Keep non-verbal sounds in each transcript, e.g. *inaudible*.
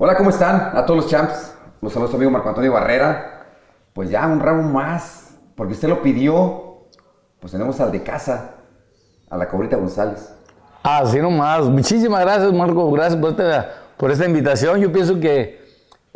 Hola, ¿cómo están? A todos los champs. Los saludos amigo Marco Antonio Barrera. Pues ya un round más, porque usted lo pidió. Pues tenemos al de casa, a la Cobrita González. Así nomás. Muchísimas gracias, Marco. Gracias por esta, por esta invitación. Yo pienso que,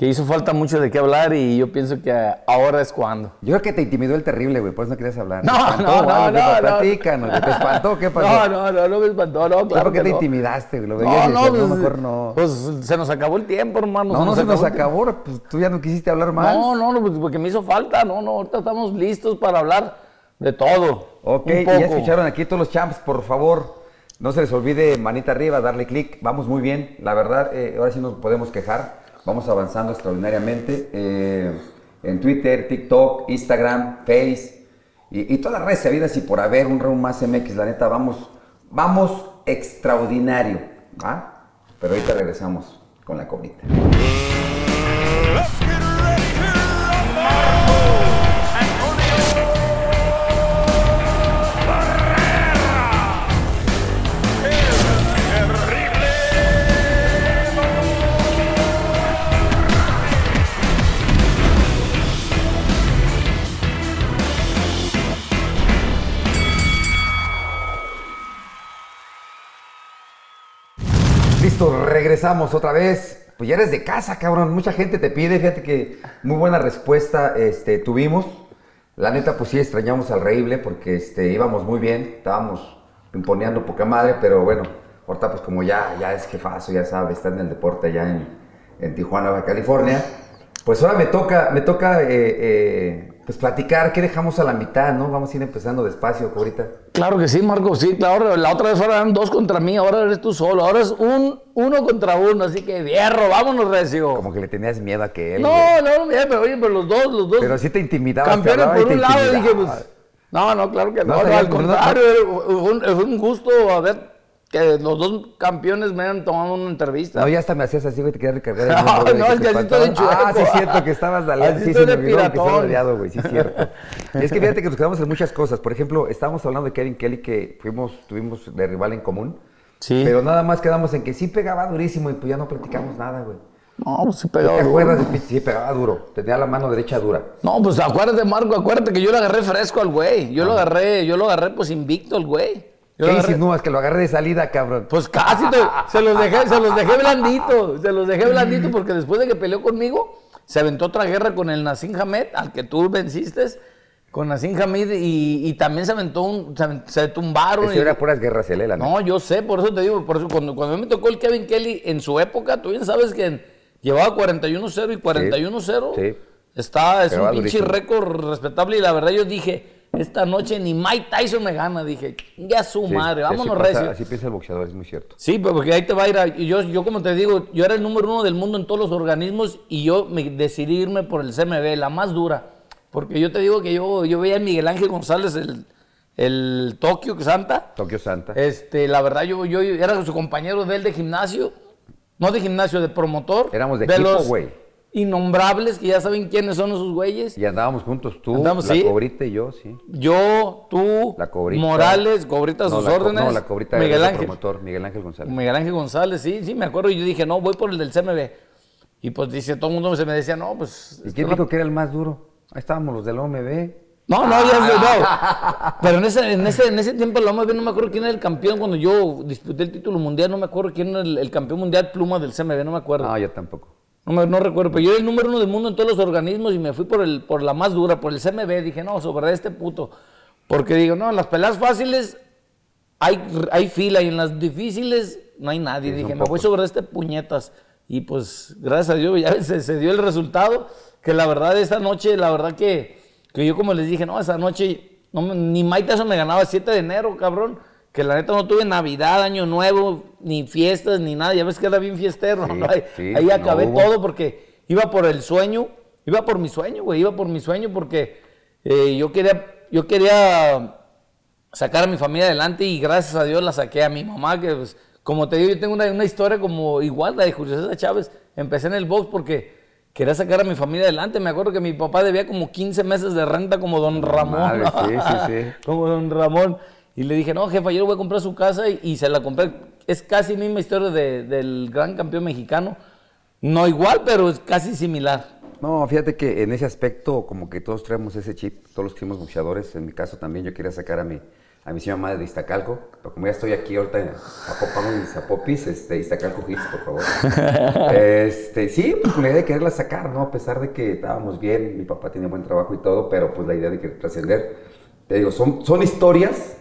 que hizo falta mucho de qué hablar y yo pienso que ahora es cuando. Yo creo que te intimidó el terrible, güey, por eso no querías hablar. No, ¿Te espantó no, no, algo? no, ¿Te no. Platícanos, güey. ¿te espantó? ¿Qué *laughs* pasó? No, no, no, no me espantó, no, claro ¿Por qué que te no. intimidaste, güey? Lo No, veías no, pues, no, mejor no. pues se nos acabó el tiempo, hermano. No, no se nos tiempo. acabó, pues tú ya no quisiste hablar más. No, no, no, pues, porque me hizo falta. No, no, ahorita estamos listos para hablar de todo. Ok, un y poco. ya escucharon aquí todos los champs, por favor, no se les olvide manita arriba, darle clic, vamos muy bien, la verdad, eh, ahora sí nos podemos quejar, vamos avanzando extraordinariamente eh, en Twitter, TikTok, Instagram, Face y, y todas las redes sabidas y por haber un round más MX, la neta, vamos, vamos extraordinario, ¿va? Pero ahorita regresamos con la cobrita. Regresamos otra vez. Pues ya eres de casa, cabrón. Mucha gente te pide. Fíjate que muy buena respuesta este, tuvimos. La neta, pues sí extrañamos al Reíble porque este, íbamos muy bien. Estábamos imponeando poca madre, pero bueno, ahorita pues como ya, ya es jefazo, ya sabe, está en el deporte allá en, en Tijuana, California. Pues ahora me toca, me toca eh, eh, pues platicar qué dejamos a la mitad, ¿no? Vamos a ir empezando despacio, ahorita. Claro que sí, Marco, sí, claro. La otra vez ahora eran dos contra mí, ahora eres tú solo. Ahora es un uno contra uno, así que hierro, vámonos, Recio. Como que le tenías miedo a que él. No, güey. no, mira, pero oye, pero los dos, los dos. Pero sí te intimidaba. campeones por un lado, dije, pues. No, no, claro que no. No, no, al no, no, contrario, fue un, un gusto a ver que los dos campeones me hayan tomado una entrevista. No, ya hasta me hacías así, güey, te quería recargar el *laughs* No, no, es te que así estoy de Ah, sí, chueco. es cierto que estabas daleado. Sí, se me olvidó que daleado, güey, sí, es cierto. Y es que fíjate que nos quedamos en muchas cosas. Por ejemplo, estábamos hablando de Kevin Kelly, que fuimos, tuvimos de rival en común. Sí. Pero nada más quedamos en que sí pegaba durísimo y pues ya no platicamos nada, güey. No, pues sí ¿Te pegaba. duro. acuerdas? de Pete? Sí, pegaba duro. Tenía la mano derecha dura. No, pues acuérdate, Marco, acuérdate que yo lo agarré fresco al güey. Yo lo agarré, yo lo agarré pues invicto al güey. ¿Qué agarré- insinúas? Que lo agarré de salida, cabrón. Pues casi te- se los dejé, se los dejé blandito, se los dejé blandito *laughs* porque después de que peleó conmigo, se aventó otra guerra con el Nassim Hamed, al que tú venciste, con Nassim Hamed y, y también se aventó un, se, se tumbaron. Eso y- era puras guerras, el la neta. no, yo sé, por eso te digo, por eso cuando, cuando a mí me tocó el Kevin Kelly en su época, tú bien sabes que llevaba 41-0 y 41-0. sí. Está, es un pinche récord respetable y la verdad yo dije, esta noche ni Mike Tyson me gana, dije, ya su Sí, madre, sí, así vámonos pasa- recio. Así piensa el boxeador, es muy cierto. Sí, pero porque ahí te va a ir. a- yo, yo, como te digo, yo era el número uno del mundo en todos los organismos y yo me decidí irme por el CMB, la más dura. Porque yo te digo que yo, yo veía a Miguel Ángel González, el, el Tokio Santa. Tokio Santa. Este, la verdad, yo, yo era su compañero de él de gimnasio. No de gimnasio, de promotor. Éramos de equipo, los güey. Innombrables, que ya saben quiénes son esos güeyes. Y andábamos juntos tú, Andamos, la sí. cobrita y yo, sí. Yo, tú, La cobrita. Morales, Cobrita a No, sus la órdenes. No, la cobrita Miguel era Ángel. promotor, Miguel Ángel González. Miguel Ángel González, sí, sí, me acuerdo. Y yo dije, no, voy por el del CMB. Y pues dice, todo el mundo se me decía, no, pues. ¿Y quién dijo que era el más duro? Ahí estábamos los del OMB. No, no, ya sé, no. Pero en ese, en ese, en ese tiempo la OMB no me acuerdo quién era el campeón. Cuando yo disputé el título mundial, no me acuerdo quién era el, el campeón mundial pluma del CMB, no me acuerdo. No, yo tampoco. No, me- no recuerdo, pero yo era el número uno del mundo en todos los organismos y me fui por, el, por la más dura, por el CMB. Dije, no, sobre este puto. Porque digo, no, en las peleas fáciles hay, hay fila y en las difíciles no hay nadie. Sí, Dije, me voy sobre este puñetas. Y pues, gracias a Dios, *laughs* ya se, se dio el resultado. Que la verdad, esta noche, la verdad que, que yo como les dije, no, esa noche, no, ni Tyson me ganaba el 7 de enero, cabrón. Que la neta no tuve Navidad, Año Nuevo, ni fiestas, ni nada. Ya ves que era bien fiestero. Sí, ¿no? Ahí, sí, ahí no acabé todo porque iba por el sueño, iba por mi sueño, güey, iba por mi sueño porque eh, yo quería, yo quería sacar a mi familia adelante y gracias a Dios la saqué a mi mamá, que pues, como te digo, yo tengo una, una historia como igual la de Julio César Chávez. Empecé en el box porque quería sacar a mi familia adelante. Me acuerdo que mi papá debía como 15 meses de renta como don Ramón. Madre, sí, sí, sí. *laughs* como don Ramón. Y le dije, no, jefa, yo le voy a comprar su casa y, y se la compré. Es casi misma historia de- del gran campeón mexicano. No igual, pero es casi similar. No, fíjate que en ese aspecto, como que todos traemos ese chip, todos los que somos boxeadores. En mi caso también, yo quería sacar a mi, a mi señora madre de Iztacalco. Pero como ya estoy aquí ahorita en Zapopan y Zapopis, este, Iztacalco Hits, por favor. *laughs* este, sí, pues con la idea de quererla sacar, ¿no? A pesar de que estábamos bien, mi papá tenía buen trabajo y todo, pero pues la idea de que trascender. Te digo, son, son historias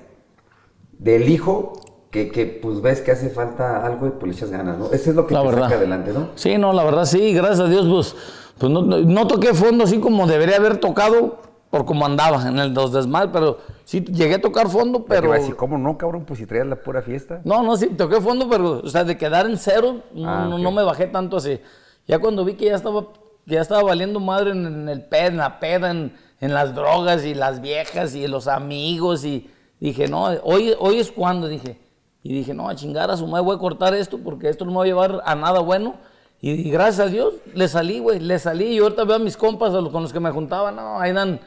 del hijo que, que, pues ves que hace falta algo y pues le echas ganas, ¿no? Eso es lo que La te verdad. saca adelante, ¿no? Sí, no, la verdad sí, gracias a Dios, pues, pues no, no- toqué fondo así como debería haber tocado por como andaba en el dos desmadre, pero sí llegué a tocar fondo, pero... decir, ¿cómo no, cabrón? Pues si traías la pura fiesta. No, no, sí, toqué fondo, pero, o sea, de quedar en cero, no, Ah, no, me bajé tanto así. Ya cuando vi que ya estaba, que ya estaba valiendo madre en, en el ped, en la peda, en, en las drogas y las viejas y los amigos y dije, no, hoy, hoy es cuando, dije. Y dije, no, a chingar a su madre voy a cortar esto porque esto no me va a llevar a nada bueno. Y, y gracias a Dios le salí, güey, le salí. Y ahorita veo a mis compas a los- con los que me juntaba, no, ahí dan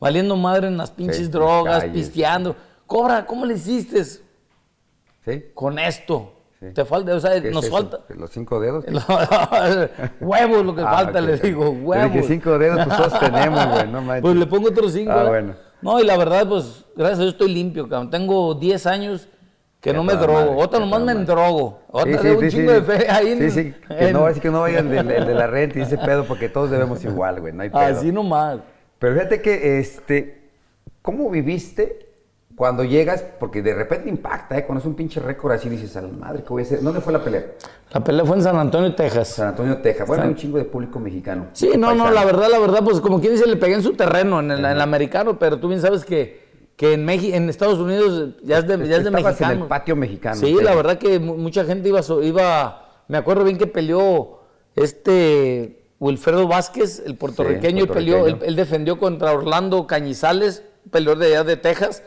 valiendo madre en las pinches drogas, calles. pisteando. Cobra, ¿cómo le hiciste? ¿Sí? con esto. Sí. Te falta, o sea, ¿Qué es nos falta. ¿Los cinco dedos? *laughs* huevos lo que Ah, falta, le digo, huevos. dije cinco dedos, pues todos tenemos, güey, no manches. *laughs* Pues le pongo otros cinco. Ah, bueno. No, y la verdad, pues, gracias a Dios estoy limpio, cabrón. Tengo 10 años que Qué no me drogo. madre, Otra nomás me endrogo. Otra Sí, de un sí, chingo de fe ahí en- Sí, que no, así que no vayan el de la renta y ese pedo, porque todos debemos igual, güey, no hay pedo. Así nomás. Pero fíjate que, este, ¿cómo viviste cuando llegas? Porque de repente impacta, ¿eh? Cuando es un pinche récord así, dices, a la madre, ¿qué voy a hacer? ¿Dónde fue la pelea? La pelea fue en San Antonio, Texas. San Antonio, Texas. Bueno, hay un chingo de público mexicano. Sí, no, no, la verdad, la verdad, pues como quien dice, le pegué en su terreno, en el, en el americano, pero tú bien sabes que, que en, México, en Estados Unidos ya es de, ya es de mexicano. en el patio mexicano. Sí, la verdad que mu- mucha gente iba, iba, me acuerdo bien que peleó este Wilfredo Vázquez, el puertorriqueño, y peleó, él, él defendió contra Orlando Cañizales, peleador de allá de Texas,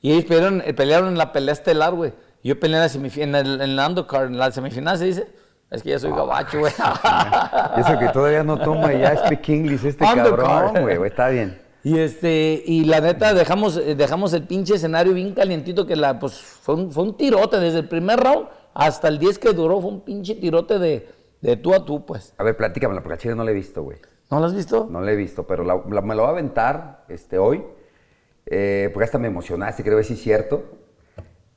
y ellos pelearon, eh, pelearon en la pelea estelar, güey. Yo peleé en la, semif- en el, en la undercard, en la semifinal se dice. Es que ya soy gabacho, güey. Eso que todavía no toma ya speak English este Undercard. cabrón, güey, está bien. Y este, y la neta, dejamos, eh, dejamos el pinche escenario bien calientito que la, pues, fue un, fue un tirote desde el primer round hasta el 10 que duró, fue un pinche tirote de, de tú a tú, pues. A ver, platícamela, porque a Chile no la he visto, güey. ¿No lo has visto? No la he visto, pero la- la- me lo va a aventar este, hoy. Eh, porque hasta me emocionaste, creo que sí es cierto.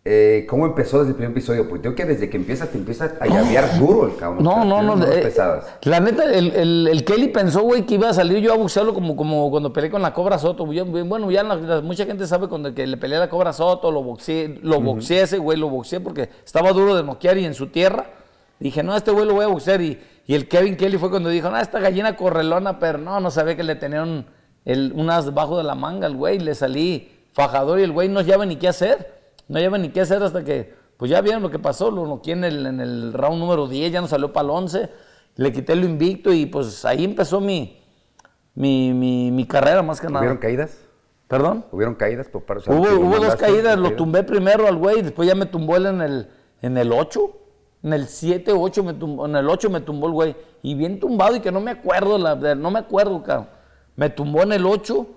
Eh, ¿Cómo empezó desde el primer episodio? Pues creo que desde que empieza te empieza a llavear duro el cabrón. No, no, no. eh, pesadas. la neta, el, el- el Kelly pensó, güey, que iba a salir yo a boxearlo como, como cuando peleé con la Cobra Soto. Yo- bueno, ya la- la- mucha gente sabe cuando que le peleé a la Cobra Soto, lo boxeé, lo boxeé ese güey, lo boxeé porque estaba duro de noquear y en su tierra. Dije, no, este güey lo voy a boxear. Y, y el Kevin Kelly fue cuando dijo, no, esta gallina correlona, pero no, no sabía que le tenían el, unas debajo de la manga al güey. Le salí fajador y el güey no sabe ni qué hacer. No lleva ni qué hacer hasta que, pues ya vieron lo que pasó, lo noqué en el, en el round número 10, ya no salió para el 11, le quité lo invicto y pues ahí empezó mi, mi, mi, mi carrera más que nada. ¿Hubieron caídas? ¿Perdón? ¿Hubieron caídas por o sea, Hubo, dos caídas, lo caídas? tumbé primero al güey, después ya me tumbó él en el, en el 8, en el 7, 8, me tumbó, en el 8 me tumbó el güey, y bien tumbado y que no me acuerdo, la, no me acuerdo, cabrón. Me tumbó en el 8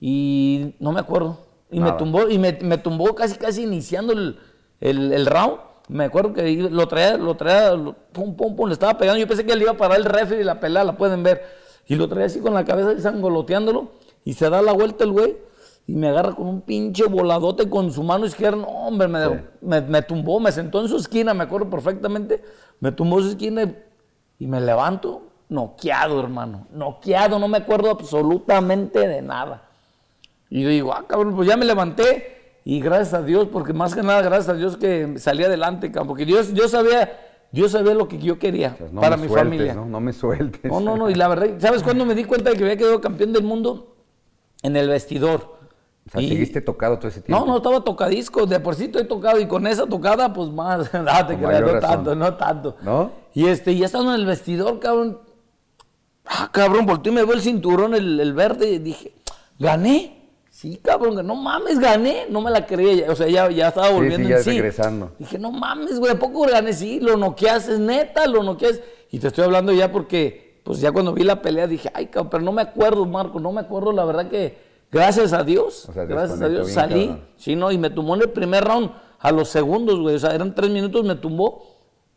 y no me acuerdo. Y me tumbó, y me, me tumbó casi, casi iniciando el, el, el round. Me acuerdo que lo traía, lo traía, lo- pum, pum, pum, le estaba pegando. Yo pensé que le iba a parar el refri y la pelea, la pueden ver. Y lo traía así con la cabeza, sangoloteándolo, y se da la vuelta el güey, y me agarra con un pinche voladote con su mano izquierda. No, hombre, me, Sí. me, me tumbó, me sentó en su esquina, me acuerdo perfectamente. Me tumbó en su esquina y, y me levanto, noqueado, hermano. Noqueado, no me acuerdo absolutamente de nada. Y yo digo, ah, cabrón, pues ya me levanté y gracias a Dios, porque más que nada gracias a Dios que salí adelante, cabrón, porque Dios, yo sabía, yo sabía lo que yo quería no para mi sueltes, familia. ¿no? No me sueltes. No, no, no, y la verdad, ¿sabes cuándo me di cuenta de que había quedado campeón del mundo? En el vestidor. O sea, Y- seguiste tocado todo ese tiempo. No, no, estaba tocadisco, de por sí estoy tocado y con esa tocada, pues más, *laughs* no te creas, no razón. tanto, no tanto. ¿No? Y este, ya estando en el vestidor, cabrón, ah, cabrón, volteé y me veo el cinturón, el, el verde, y dije, ¿gané? Sí, cabrón, no mames, gané, no me la creía, o sea, ya, ya estaba Sí, volviendo sí, ya en sí. regresando. Dije, no mames, güey, ¿a poco gané? Sí, lo noqueas, es neta, lo noqueas. Y te estoy hablando ya porque, pues ya cuando vi la pelea dije, ay, cabrón, pero no me acuerdo, Marco, no me acuerdo, la verdad que, gracias a Dios, O sea, gracias a Dios, salí, cabrón. sí, no, y me tumbó en el primer round a los segundos, güey, o sea, eran tres minutos, me tumbó.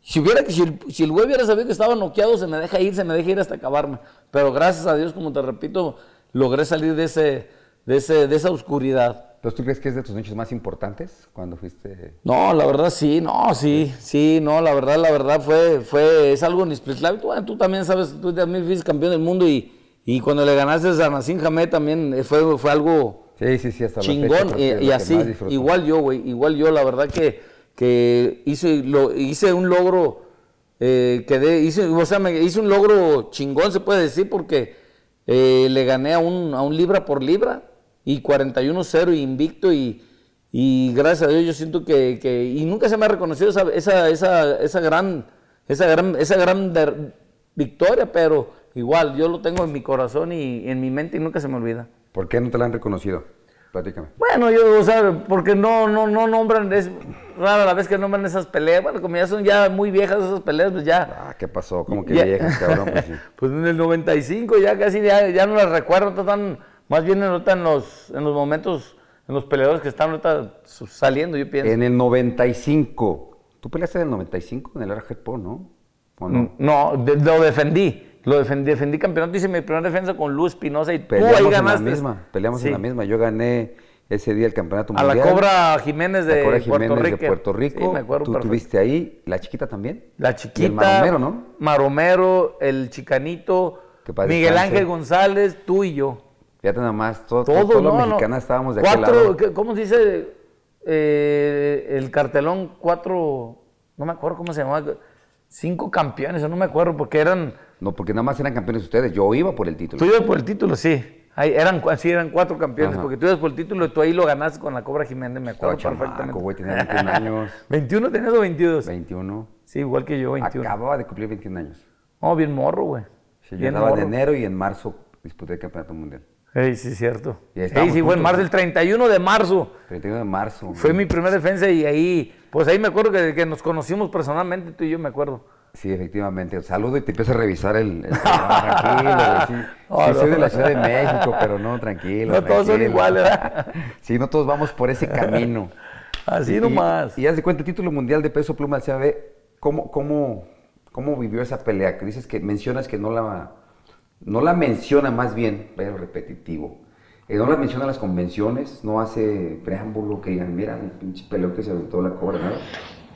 Si, hubiera, si, el, si el güey hubiera sabido que estaba noqueado, se me deja ir, se me deja ir hasta acabarme. Pero gracias a Dios, como te repito, logré salir de, ese, de, ese, de esa oscuridad. Entonces, ¿tú crees que es de tus noches más importantes cuando fuiste? No, la verdad sí, no, sí, sí, no, la verdad, la verdad fue, fue, es algo inexplicable. Tú, bueno, tú también sabes, tú también fuiste campeón del mundo y, y cuando le ganaste a Nassim Hamed también eh, fue, fue algo Sí, sí, sí, hasta la fecha chingón que y, y así, igual yo, güey, igual yo, la verdad que, que hice, lo, hice un logro, eh, quedé, hice, o sea, me hice un logro chingón, se puede decir, porque eh, le gané a un, a un libra por libra y 41-0 invicto y, y gracias a Dios yo siento que, que- y nunca se me ha reconocido esa, esa, esa, esa gran, esa gran, esa gran victoria, pero igual yo lo tengo en mi corazón y en mi mente y nunca se me olvida. ¿Por qué no te la han reconocido? Platícame. Bueno, yo, o sea, porque no, no, no nombran, es rara la vez que nombran esas peleas. Bueno, como ya son ya muy viejas esas peleas, pues ya. Ah, ¿qué pasó? ¿Cómo que Ya. viejas, cabrón? Pues sí. *laughs* Pues en el 95 ya casi ya, ya no las recuerdo, están más bien ahorita en los, en los momentos, en los peleadores que están ahorita saliendo, yo pienso. En el 95. ¿Tú peleaste en el 95 en el Argetpo, no? ¿O no? No, de- lo defendí. Lo defendí, defendí campeonato, hice mi primera defensa con Luis Espinosa y tú Peleamos ahí en la ganaste. misma. Peleamos Sí. en la misma. Yo gané ese día el campeonato A la mundial. Cobra Jiménez de La Cobra Jiménez Puerto Rico. de Puerto Rico. Sí, me acuerdo Tú perfecto. tuviste ahí. ¿La chiquita también? La Y chiquita. el Maromero, ¿no? Maromero, el chicanito, Miguel descanse. Ángel González, tú y yo. Fíjate nada más. Todo, Todos, todos no, los no. mexicanos estábamos de aquel cuatro, lado. ¿qué- ¿Cómo se dice? Eh, el cartelón, cuatro, no me acuerdo cómo se llamaba, cinco campeones, no me acuerdo, porque eran, No, porque nada más eran campeones ustedes. Yo iba por el título. tú ibas por el título, sí. Ahí eran, sí, eran cuatro campeones, Ajá. porque tú ibas por el título y tú ahí lo ganaste con la Cobra Jiménez, me Estaba acuerdo chamaco, perfectamente. güey. Tenía 21 años. *laughs* 21 tenías o 22? 21. Sí, igual que yo, 21. Acababa de cumplir 21 años. Oh, bien morro, güey. Sí, yo bien estaba en enero y en marzo disputé el campeonato mundial. Ey, sí, cierto. Sí, fue en marzo, el 31 de marzo. 31 de marzo. Fue güey. mi primera defensa y ahí, pues ahí me acuerdo que, que nos conocimos personalmente, tú y yo me acuerdo. Sí, efectivamente. Saludo y te empiezo a revisar el. el- no, tranquilo, güey. Sí, *laughs* No, Sí no. soy de la Ciudad de México, pero no, tranquilo. No todos son iguales, ¿verdad? *laughs* Sí, no todos vamos por ese camino. Así Y- nomás. Y, haz de cuenta, el título mundial de peso pluma del CAB, ¿cómo, cómo, ¿cómo vivió esa pelea? Que dices que mencionas que no la, no la menciona más bien, pero repetitivo. Eh, no la menciona en las convenciones, no hace preámbulo que digan, mira, el pinche peleo que se aventó la cobra, ¿no?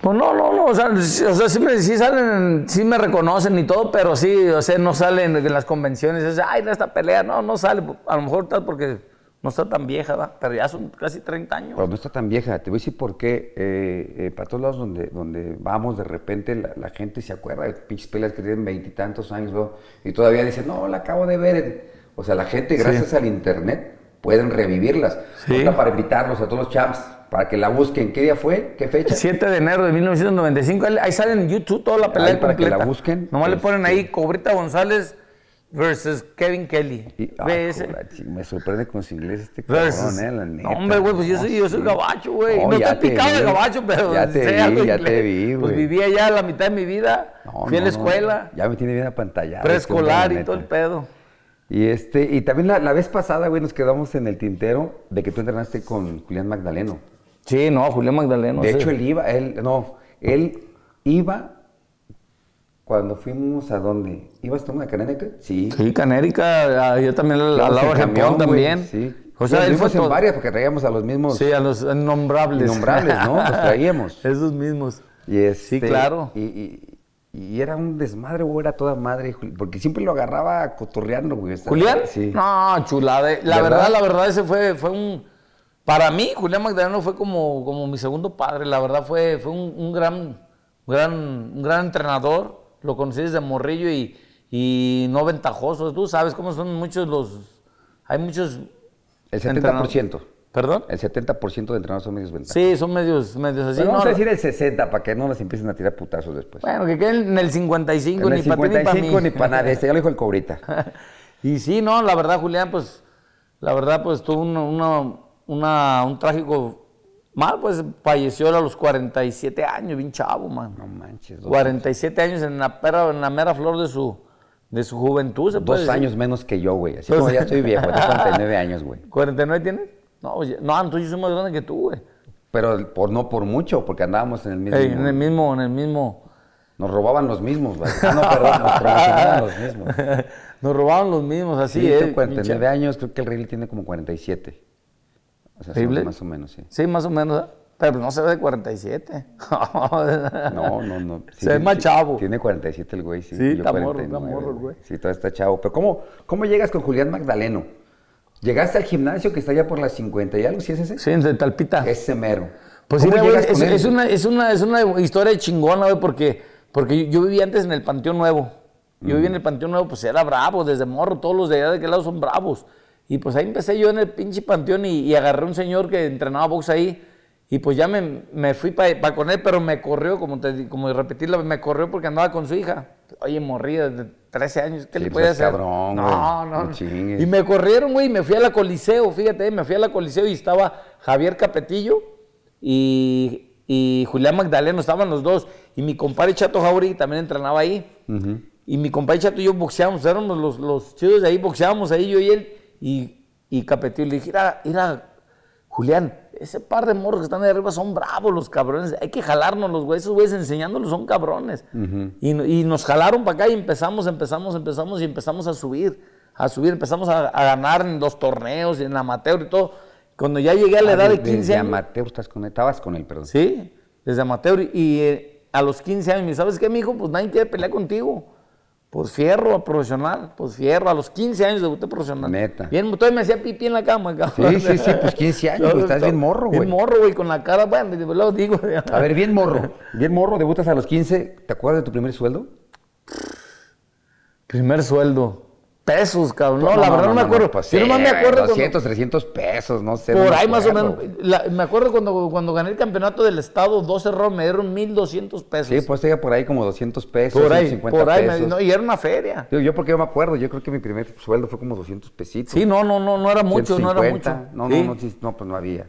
Pues no, no, no, o sea, o sea, sí, me, sí salen, sí me reconocen y todo, pero sí, o sea, no salen en las convenciones, es, ay, no, esta pelea, no, no sale, a lo mejor tal porque no está tan vieja, ¿verdad? pero ya son casi 30 años. Pero no está tan vieja. Te voy a decir por qué. Eh, eh, para todos lados donde, donde vamos, de repente la, la gente se acuerda de pinches peleas que tienen veintitantos años ¿no? y todavía dice, no, la acabo de ver. O sea, la gente, gracias al internet, pueden revivirlas. Sí. Para invitarlos a todos los champs, para que la busquen. ¿Qué día fue? ¿Qué fecha? 7 de enero de 1995, ahí, ahí sale en YouTube toda la pelea Ahí para que la busquen, Nomás le ponen ahí este- Cobrita González versus Kevin Kelly. Y, ay, ese. me sorprende con su inglés este cabrón, Versus- eh, la neta. No, hombre, güey, pues yo soy, yo soy gabacho, güey. No, te picado de gabacho, pero Ya te sé vi, algo ya inglés. te vi, Pues vivía ya la mitad de mi vida. No, Fui a no, la no, escuela, Ya me tiene bien apantallado. preescolar este hombre, y la todo el pedo. Y este, y también la, la vez pasada, güey, nos quedamos en el tintero de que tú entrenaste con Julián Magdaleno. Sí, no, Julián Magdaleno. de sí. hecho, él iba, él, no, él iba cuando fuimos a dónde? ¿Ibas tú a Canénica? Sí. Sí, Canérica, ah, yo también al, lado de güey, también. Sí. O sea, él fue fuimos en todo- varias porque traíamos a los mismos Sí, a los innombrables. innombrables, ¿no? Los *laughs* traíamos. Esos mismos. Y este, Sí, claro. Y, y- y era un desmadre, güey, era toda madre, porque siempre lo agarraba cotorreando, güey. ¿Julián? Sí. No, chulada. La ¿Verdad? verdad, la verdad, ese fue, fue un. Para mí, Julián Magdaleno fue como, como mi segundo padre. La verdad, fue, fue un, un gran, gran, un gran entrenador. Lo conocí desde morrillo y, y no ventajoso. Tú sabes cómo son muchos los. Hay muchos. El entrenadores- 70%. ¿Perdón? El 70% de entrenadores son medios ventajas. Sí, son medios, medios así. Pero vamos no, a decir el 60 para que no nos empiecen a tirar putazos después. Bueno, que queden en el 55, en ni el para ti ni para 55 mí. ni para nadie. Este ya lo dijo el cobrita. *laughs* Y sí, no, la verdad, Julián, pues, la verdad, pues tuvo una, una- una- un trágico mal, pues falleció a los 47 años, bien chavo, man. No manches. Dos, 47 años en la, pera- en la mera flor de su, de su juventud, se puede dos decir. años menos que yo, güey. Así Dos- como ya estoy viejo, tengo *laughs* 49 años, güey. ¿49 tienes? No, oye, no, entonces yo soy más grande que tú, güey. Pero por, no por mucho, porque andábamos en el mismo... Ey, en el mismo, en el mismo. Nos robaban los mismos, güey. Ah, no, perdón, nos promocionaban los mismos. *laughs* Nos robaban los mismos, así Sí, es. tengo 49 pinche- años, creo que el Riddle tiene como 47. O más o menos, sí. Sí, más o menos. ¿eh? Pero no se ve de 47. *laughs* No, no, no. Sí, Se ve sí, más sí. chavo. Tiene 47 el güey, sí. Sí, está morro, 49, está morro el güey. Sí, todavía está chavo. Pero ¿cómo, ¿cómo llegas con Julián Magdaleno? ¿Llegaste al gimnasio que está allá por las 50 y algo? ¿Sí es ese? Sí, de Talpita. Ese mero. Pues ¿Cómo mira, güey, es, es una, es, una, es una historia chingona, güey, porque, porque yo, yo vivía antes en el Panteón Nuevo. Yo vivía en el Panteón Nuevo, pues era bravo, desde morro, todos los de allá de aquel lado son bravos. Y pues ahí empecé yo en el pinche Panteón y, y agarré un señor que entrenaba box ahí. Y pues ya me, me fui para con él, pero me corrió, como te como repetirla, me corrió porque andaba con su hija. Oye, morría de 13 años, ¿qué Sí, le pues, es hacer? cabrón, no, no, no. Y me corrieron, güey, y me fui a la Coliseo, fíjate, me fui a la Coliseo y estaba Javier Capetillo y, y Julián Magdaleno, estaban los dos. Y mi compadre Chato Jauregui también entrenaba ahí. Y mi compadre Chato y yo boxeábamos, éramos los, los chidos de ahí, boxeábamos ahí yo y él. Y, y Capetillo le dije, mira, mira, Julián, ese par de morros que están ahí arriba son bravos los cabrones. Hay que jalárnos los güeyes, esos güeyes enseñándolos son cabrones. y, no- y nos jalaron para acá y empezamos, empezamos, empezamos y empezamos a subir, a subir. Empezamos a, a ganar en los torneos y en amateur y todo. Cuando ya llegué a la Ah, edad de desde 15 años. amateur estás con él, estabas con él, perdón. Sí, desde amateur. Y eh, a los 15 años, me dice, ¿sabes qué, mijo? Pues nadie quiere pelear contigo. Pues fierro a profesional, pues fierro. A los 15 años debuté profesional. Neta. Bien, todavía me hacía pipí en la cama, cabrón. Sí, sí, sí, pues *laughs* 15 años, güey, estás bien morro, güey. Bien morro, güey, con la cara, bueno, luego digo. *laughs* A ver, bien morro. Bien morro, debutas a los 15. ¿Te acuerdas de tu primer sueldo? Primer sueldo. Pesos, cabrón. No, la verdad no, me acuerdo. pues Yo nomás sí, me acuerdo cuando- 200, 300 pesos, no sé. Por ahí más o menos. la- me acuerdo cuando, cuando gané el campeonato del estado, 12 rounds, me dieron 1,200 pesos. Sí, pues tenía por ahí como 200 pesos, por ahí, 150 por ahí. pesos. y era una feria. Digo, yo porque yo me acuerdo, yo creo que mi primer sueldo fue como 200 pesitos. Sí, no, no, no, no era mucho, no era 150. mucho. No, Sí. no, no, no, pues no había.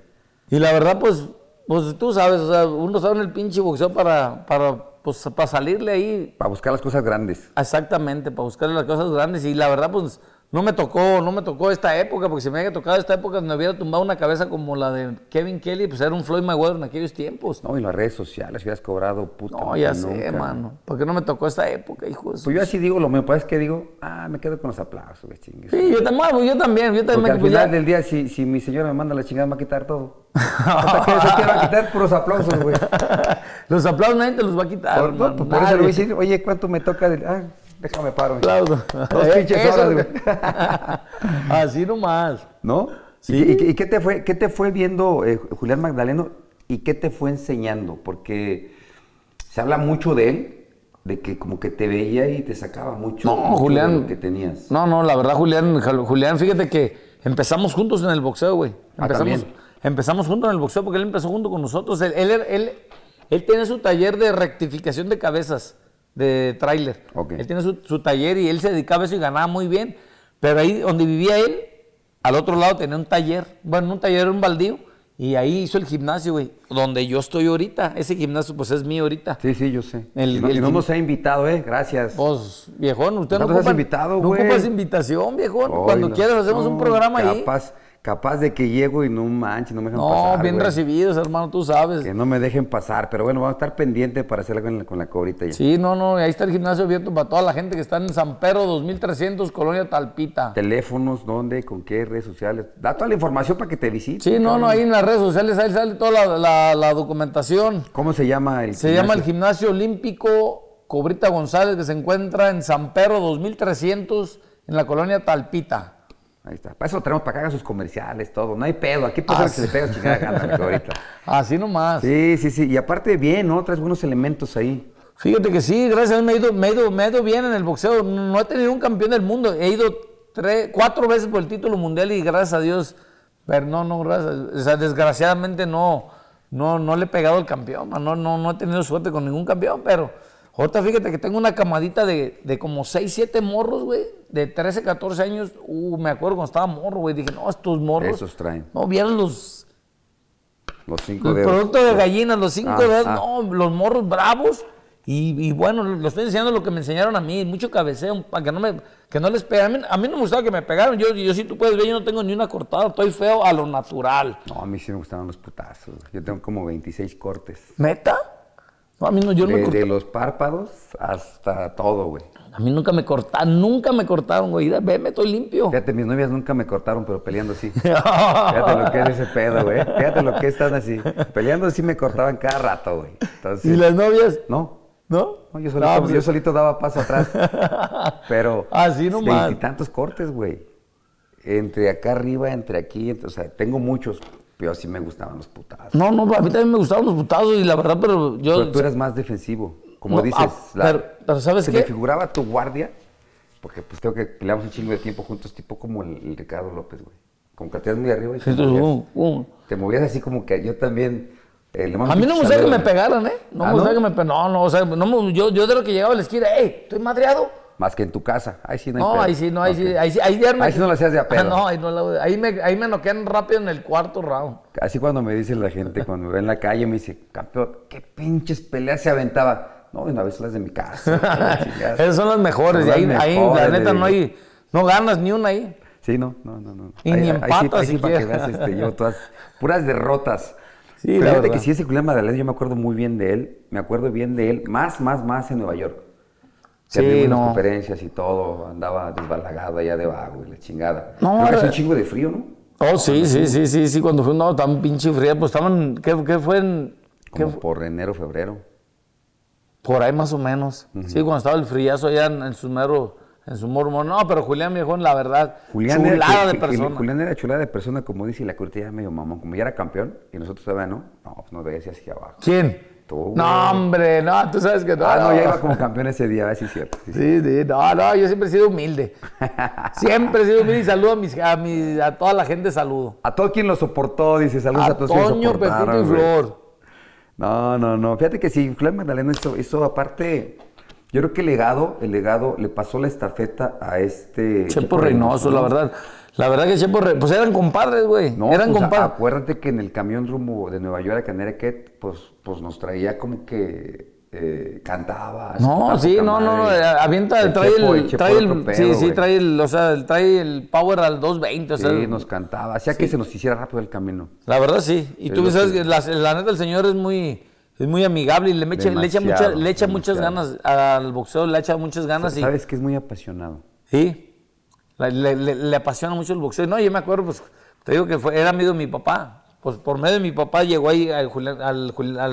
Y la verdad, pues, pues tú sabes, o sea, uno sabe en el pinche boxeo para, para, pues, para salirle ahí Para buscar las cosas grandes. exactamente, para buscarle las cosas grandes. Y la verdad, pues, no me tocó, no me tocó esta época, porque si me hubiera tocado esta época, me hubiera tumbado una cabeza como la de Kevin Kelly, pues era un Floyd Mayweather en aquellos tiempos. No, y las redes sociales, hubieras cobrado puta. No, ya nunca. sé, mano. ¿Por qué no me tocó esta época, hijo Pues yo así digo, lo mío, pues es que digo, ah, me quedo con los aplausos, güey, chingues. Sí, yo también, yo también, yo Porque también. al final del día, si, si mi señora me manda la chingada, me va a quitar todo. ¿Hasta va a quitar? Puros aplausos, güey. Los aplausos nadie te los va a quitar. Por, por- por eso le voy a decir, oye, ¿cuánto me toca? de- Ah, déjame paro. Aplauso. Dos pinches Eso- horas, güey. *laughs* Así nomás. ¿No? Sí. ¿Y, qué- y qué te fue, qué te fue viendo eh, Julián Magdaleno y qué te fue enseñando? Porque se habla mucho de él, de que como que te veía y te sacaba mucho, No, mucho Julián. de lo que tenías. No, no, la verdad, Julián, Julián, fíjate que empezamos juntos en el boxeo, güey. Ah, Empezamos, empezamos juntos en el boxeo porque él empezó junto con nosotros. Él, él, él, él tiene su taller de rectificación de cabezas, de tráiler. Él tiene su, su taller y él se dedicaba a eso y ganaba muy bien. Pero ahí donde vivía él, al otro lado tenía un taller. Bueno, un taller, un baldío. Y ahí hizo el gimnasio, güey. Donde yo estoy ahorita. Ese gimnasio, pues es mío ahorita. Sí, sí, yo sé. El- y no, el y no nos ha invitado, ¿eh? Gracias. Pues, viejón, usted no ¿Cuándo has ocupa, invitado, no güey? ocupas invitación, viejón. Cuando no. quieras hacemos un No, programa ahí. Capaz, de que llego y no manches, no me dejan No, pasar. bien güey. recibidos, hermano, tú sabes. Que no me dejen pasar, pero bueno, vamos a estar pendientes para hacer algo en la- con la cobrita ya. Sí, no, no, ahí está el gimnasio abierto para toda la gente que está en San Pedro 2300, Colonia Talpita. Teléfonos, dónde, con qué redes sociales. Da toda la información para que te visiten. Sí, no, no, ahí en las redes sociales ahí sale toda la, la- la documentación. ¿Cómo se llama el Se llama el gimnasio? Gimnasio Olímpico Cobrita González, que se encuentra en San Pedro 2300, en la Colonia Talpita. Ahí está. Para eso lo tenemos para que hagan sus comerciales, todo. No hay pedo. Aquí puede Ah, que le pegas chingada gana, la cobrita. Así nomás. Sí, sí, sí. Y aparte bien, ¿no? Traes buenos elementos ahí. Fíjate que sí, gracias a Dios me he, ido, me, he ido, me he ido bien en el boxeo. No he tenido un campeón del mundo. He ido tres, cuatro veces por el título mundial y gracias a Dios, pero no, no, gracias. O sea, desgraciadamente no, no, no le he pegado al campeón. No, no, no he tenido suerte con ningún campeón, pero ahorita fíjate que tengo una camadita de, de como 6, 7 morros, güey, de 13, 14 años. Uh, me acuerdo cuando estaba morro, güey. Dije, no, estos morros. Esos traen. No, vieron los, Los cinco los dedos. productos de gallinas, los cinco Ah, dedos, ah. no, los morros bravos. Y, y bueno, lo estoy enseñando lo que me enseñaron a mí, mucho cabeceo, para que no, me, que no les peguen. A mí, a mí no me gustaba que me pegaran. Yo, yo sí, tú puedes ver, yo no tengo ni una cortada, estoy feo a lo natural. No, a mí sí me gustaban los putazos. Yo tengo como 26 cortes. ¿Meta? No, a mí no, yo no me Desde corté. los párpados hasta todo, güey. A mí nunca me cortaron, nunca me cortaron, güey. Veme, estoy limpio. Fíjate, mis novias nunca me cortaron, pero peleando sí. *laughs* Fíjate lo que es ese pedo, güey. Fíjate lo que están así. Peleando sí me cortaban cada rato, güey. Entonces, ¿Y las novias? no. ¿No? No, yo solito, pues, yo solito daba paso atrás. *laughs* Pero. Así nomás. Veintitantos cortes, güey. Entre acá arriba, entre aquí. entre- o sea, tengo muchos, pero sí me gustaban los putazos. No, no, a mí también me gustaban los putazos y la verdad, pero yo... Pero tú eras más defensivo. Como No, dices, ah, pero- pero ¿sabes se qué? me figuraba tu guardia, porque pues tengo que peleamos un chingo de tiempo juntos, tipo como el, el Ricardo López, güey. Como que te muy arriba y te, Sí, tú- movías, uh, uh. te movías así como que yo también. eh, le A mí no me pinche gusta que me pegaran, ¿eh? No Ah, me gusta ¿no? que me pegaran. No, no, o sea, no yo, yo de lo que llegaba a la esquina, ¡ey! ¿Estoy madreado? Más que en tu casa. Ahí sí no hay No, pedo. ahí sí, no, ahí sí, ahí sí, ahí Ahí sí no lo hacías de a pedo. Ah, *laughs* no, ahí, no ahí me, ahí me noquean rápido en el cuarto round. Así cuando me dice la gente, *laughs* cuando me ve en la calle, me dice, campeón, ¿qué pinches peleas se aventaba? No, una vez las de mi casa. *laughs* Esas son las mejores, Son y ahí, ahí, la mejores, neta, no hay, no ganas ni una ahí. Sí, no, no, no, no. Y ni sí- empatas ahí sí, para que veas, este, yo todas, puras derrotas. Sí, Pero fíjate que sí, ese Julián Magdalena, yo me acuerdo muy bien de él, me acuerdo bien de él, más, más, más en Nueva York. Sí, Sí, las no. conferencias y todo, andaba desbalagado allá de vago y la chingada. No, hace era- un chingo de frío, ¿no? Oh, sí, sí, sí, sí, sí, cuando fue, no, tan pinche fría, pues estaban, ¿qué, qué fue en, qué Como fu- por enero, febrero. por ahí más o menos. Sí, cuando estaba el friazo allá en, en su mero, en su mormo. No, pero Julián Viejón, la verdad, Julián chulada era, de persona. Julián era chulada de persona, como dice, y la curta ya medio mamón. Como ya era campeón y nosotros todavía no, no, pues nos veías hacia abajo. ¿Quién? Tú, No, hombre, no, tú sabes que no. Ah, no, ya iba como campeón ese día, así es cierto. sí, sí. Sí, sí, no, no, yo siempre he sido humilde. Siempre he sido humilde y saludo a, mis, a, mis- a toda la gente, saludo. A todo quien lo soportó, dice, saludos a, A todos Toño, Pepito y. Flor. No, no, no. Fíjate que sí, Julián Magdalena hizo, hizo aparte, yo creo que el legado, el legado le pasó la estafeta a este... Chepo Reynoso, la ¿no? verdad. La verdad que Chepo Reynoso, pues eran compadres, güey. No, eran pues, compadres. acuérdate que en el camión rumbo de Nueva York a Connecticut, pues, pues nos traía como que eh, cantaba. No, sí, no, no, no, eh, avienta, El trae Chepo- el, trae el, sí, sí, trae el, o sea, trae el power al 220, o sea, Sí, nos cantaba. Hacía que se nos hiciera rápido el camino. la verdad sí. Y Sí, tú sabes que- la, la neta el señor es muy, es muy amigable y le, echa, le echa, mucha- le echa muchas ganas al boxeo, le echa muchas ganas y, Sabes que es muy apasionado. sí, le, le- apasiona mucho el boxeo. No, yo me acuerdo, pues, te digo que fue, era amigo de mi papá. Pues por medio de mi papá llegó ahí al,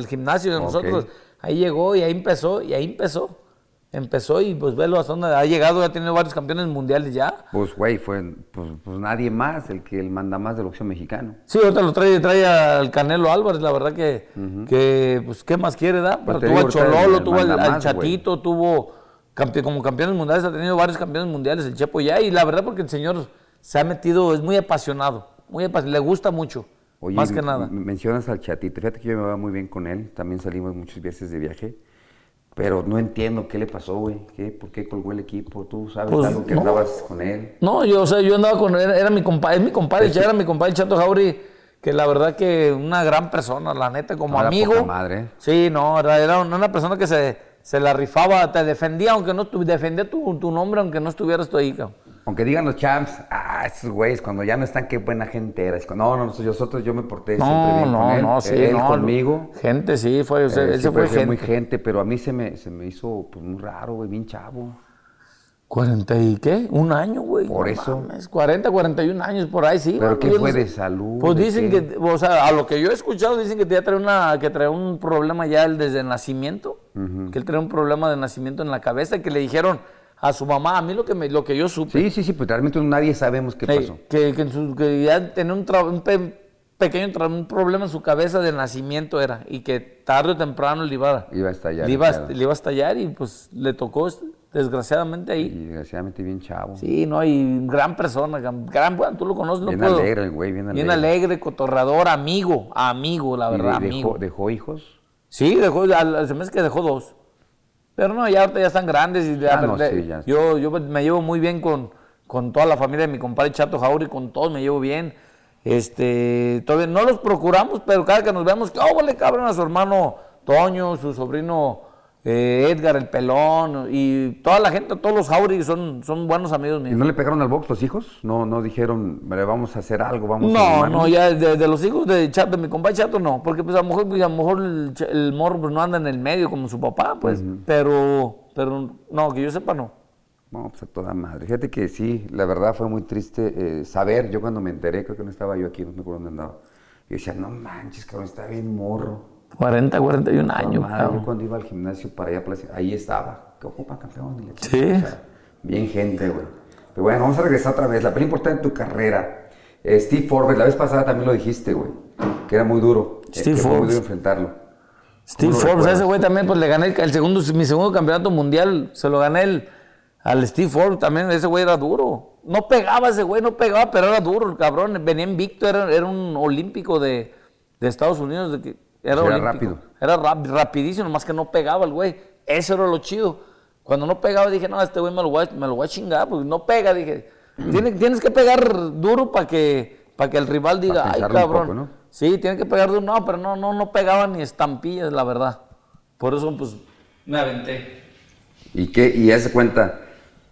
gimnasio de nosotros. Ahí llegó y ahí empezó, y ahí empezó. Empezó y pues velo hasta dónde ha llegado, ha tenido varios campeones mundiales ya. Pues, güey, fue pues, pues nadie más el que él manda más del boxeo mexicano. Sí, ahorita lo trae, trae al Canelo Álvarez, la verdad que, que pues, ¿qué más quiere, da? Pero te tuvo ahorita Chololo, el tuvo al, Chatito, tuvo campe- como campeones mundiales, ha tenido varios campeones mundiales el Chepo ya, y la verdad porque el señor se ha metido, es muy apasionado, muy le gusta mucho, Oye, más que nada. Mencionas al chatito. Fíjate que yo me va muy bien con él. También salimos muchos veces de viaje. Pero no entiendo qué le pasó, güey. ¿Qué? ¿Por qué colgó el equipo? ¿Tú sabes Pues, algo que no. andabas con él? No, yo, o sea, yo andaba con, era, era mi compadre, es mi compadre, Pues ya sí. era mi compadre el Chato Jauri, que la verdad que una gran persona, la neta, como No, amigo. poca madre. Sí, no, era, era una persona que se, se la rifaba, te defendía aunque no estu- defendía tu, tu nombre aunque no estuvieras tú ahí, cabrón. Aunque digan los champs, ah, esos güeyes, cuando ya no están, qué buena gente era. Es cu- No, no, nosotros yo me porté siempre No, bien con no, él. no, sí, él no. conmigo. Gente, sí, fue, o sea, Eh, él se siempre fue fue gente. muy gente, pero a mí se me, se me hizo pues, muy raro, güey, bien chavo. ¿40 y qué? Un año, güey. Por no eso. mames, 40, 41 años por ahí, sí. ¿Pero qué fue, sé. de salud, Pues dicen qué? que, o sea, a lo que yo he escuchado, dicen que ya trae, una, que trae un problema ya desde el nacimiento. Que él trae un problema de nacimiento en la cabeza y que le dijeron a su mamá, a mí lo que, me, lo que yo supe. Sí, sí, sí, pues realmente nadie sabemos qué Eh, pasó. que, que en su- que ya tenía un, tra- un pe- pequeño tra- un problema en su cabeza de nacimiento era y que tarde o temprano le iba, Iba a estallar le iba, a- pedo. le iba a estallar y pues le tocó desgraciadamente ahí. Y desgraciadamente bien chavo. Sí, no, y gran persona, gran, bueno, tú lo conoces, no bien puedo. alegre el güey, bien alegre. Bien alegre, cotorrador, amigo, amigo, la ¿Y verdad, amigo. dejó, hijos? Sí, dejó, se me hace que dejó dos. Pero no, ya ahorita ya están grandes y ya, Ah, no, sí, ya. yo, yo me llevo muy bien con, con toda la familia de mi compadre Chato Jauri, con todos me llevo bien. Este, todavía no los procuramos, pero cada que nos vemos, que oh, le cabrón a su hermano Toño, su sobrino eh, Edgar, el pelón, y toda la gente, todos los Jauregui son, son buenos amigos ¿Y míos. no le pegaron al box los hijos? No, no dijeron, "Vale, vamos a hacer algo, vamos a No, armarnos"? no, ya de, de los hijos de Chato, de mi compadre Chato, no, porque pues a lo mejor, pues, a lo mejor el morro pues, no anda en el medio como su papá, pues, pero, pero no, que yo sepa no. No, pues a toda madre. Fíjate que sí, la verdad fue muy triste eh, saber, yo cuando me enteré, creo que no estaba yo aquí, no me acuerdo dónde andaba. Yo decía, no manches, cabrón, está bien morro. 40, 41 años, Madre, yo cuando iba al gimnasio para allá, Plaza- ahí estaba. Que ocupa campeón. y Sí. chingada. O sea, bien gente, güey. Pero bueno, vamos a regresar otra vez. La pelea importante en tu carrera. Eh, Steve Forbes, la vez pasada también lo dijiste, güey. Que era muy duro. eh, Steve fue muy Forbes. duro enfrentarlo. Steve ¿Cómo lo Forbes, a recuerdas? ese güey también, pues le gané el, el segundo, mi segundo campeonato mundial, se lo gané el, al Steve Forbes también, ese güey era duro. No pegaba ese güey, no pegaba, pero era duro el cabrón. Venía invicto, era, era un olímpico de, de Estados Unidos. De que era, era rápido. Era rap- rapidísimo, más que no pegaba el güey. Eso era lo chido. Cuando no pegaba dije, no, este güey me, lo voy a- me lo voy a chingar, porque no pega. Dije, "Tiene- tienes que pegar duro para que, para que el rival diga, ay cabrón. poco, ¿no? Sí, tiene que pegar duro. No, pero no, no, no pegaba ni estampillas, la verdad. Por eso, pues, me aventé. ¿Y qué? Y haz de cuenta,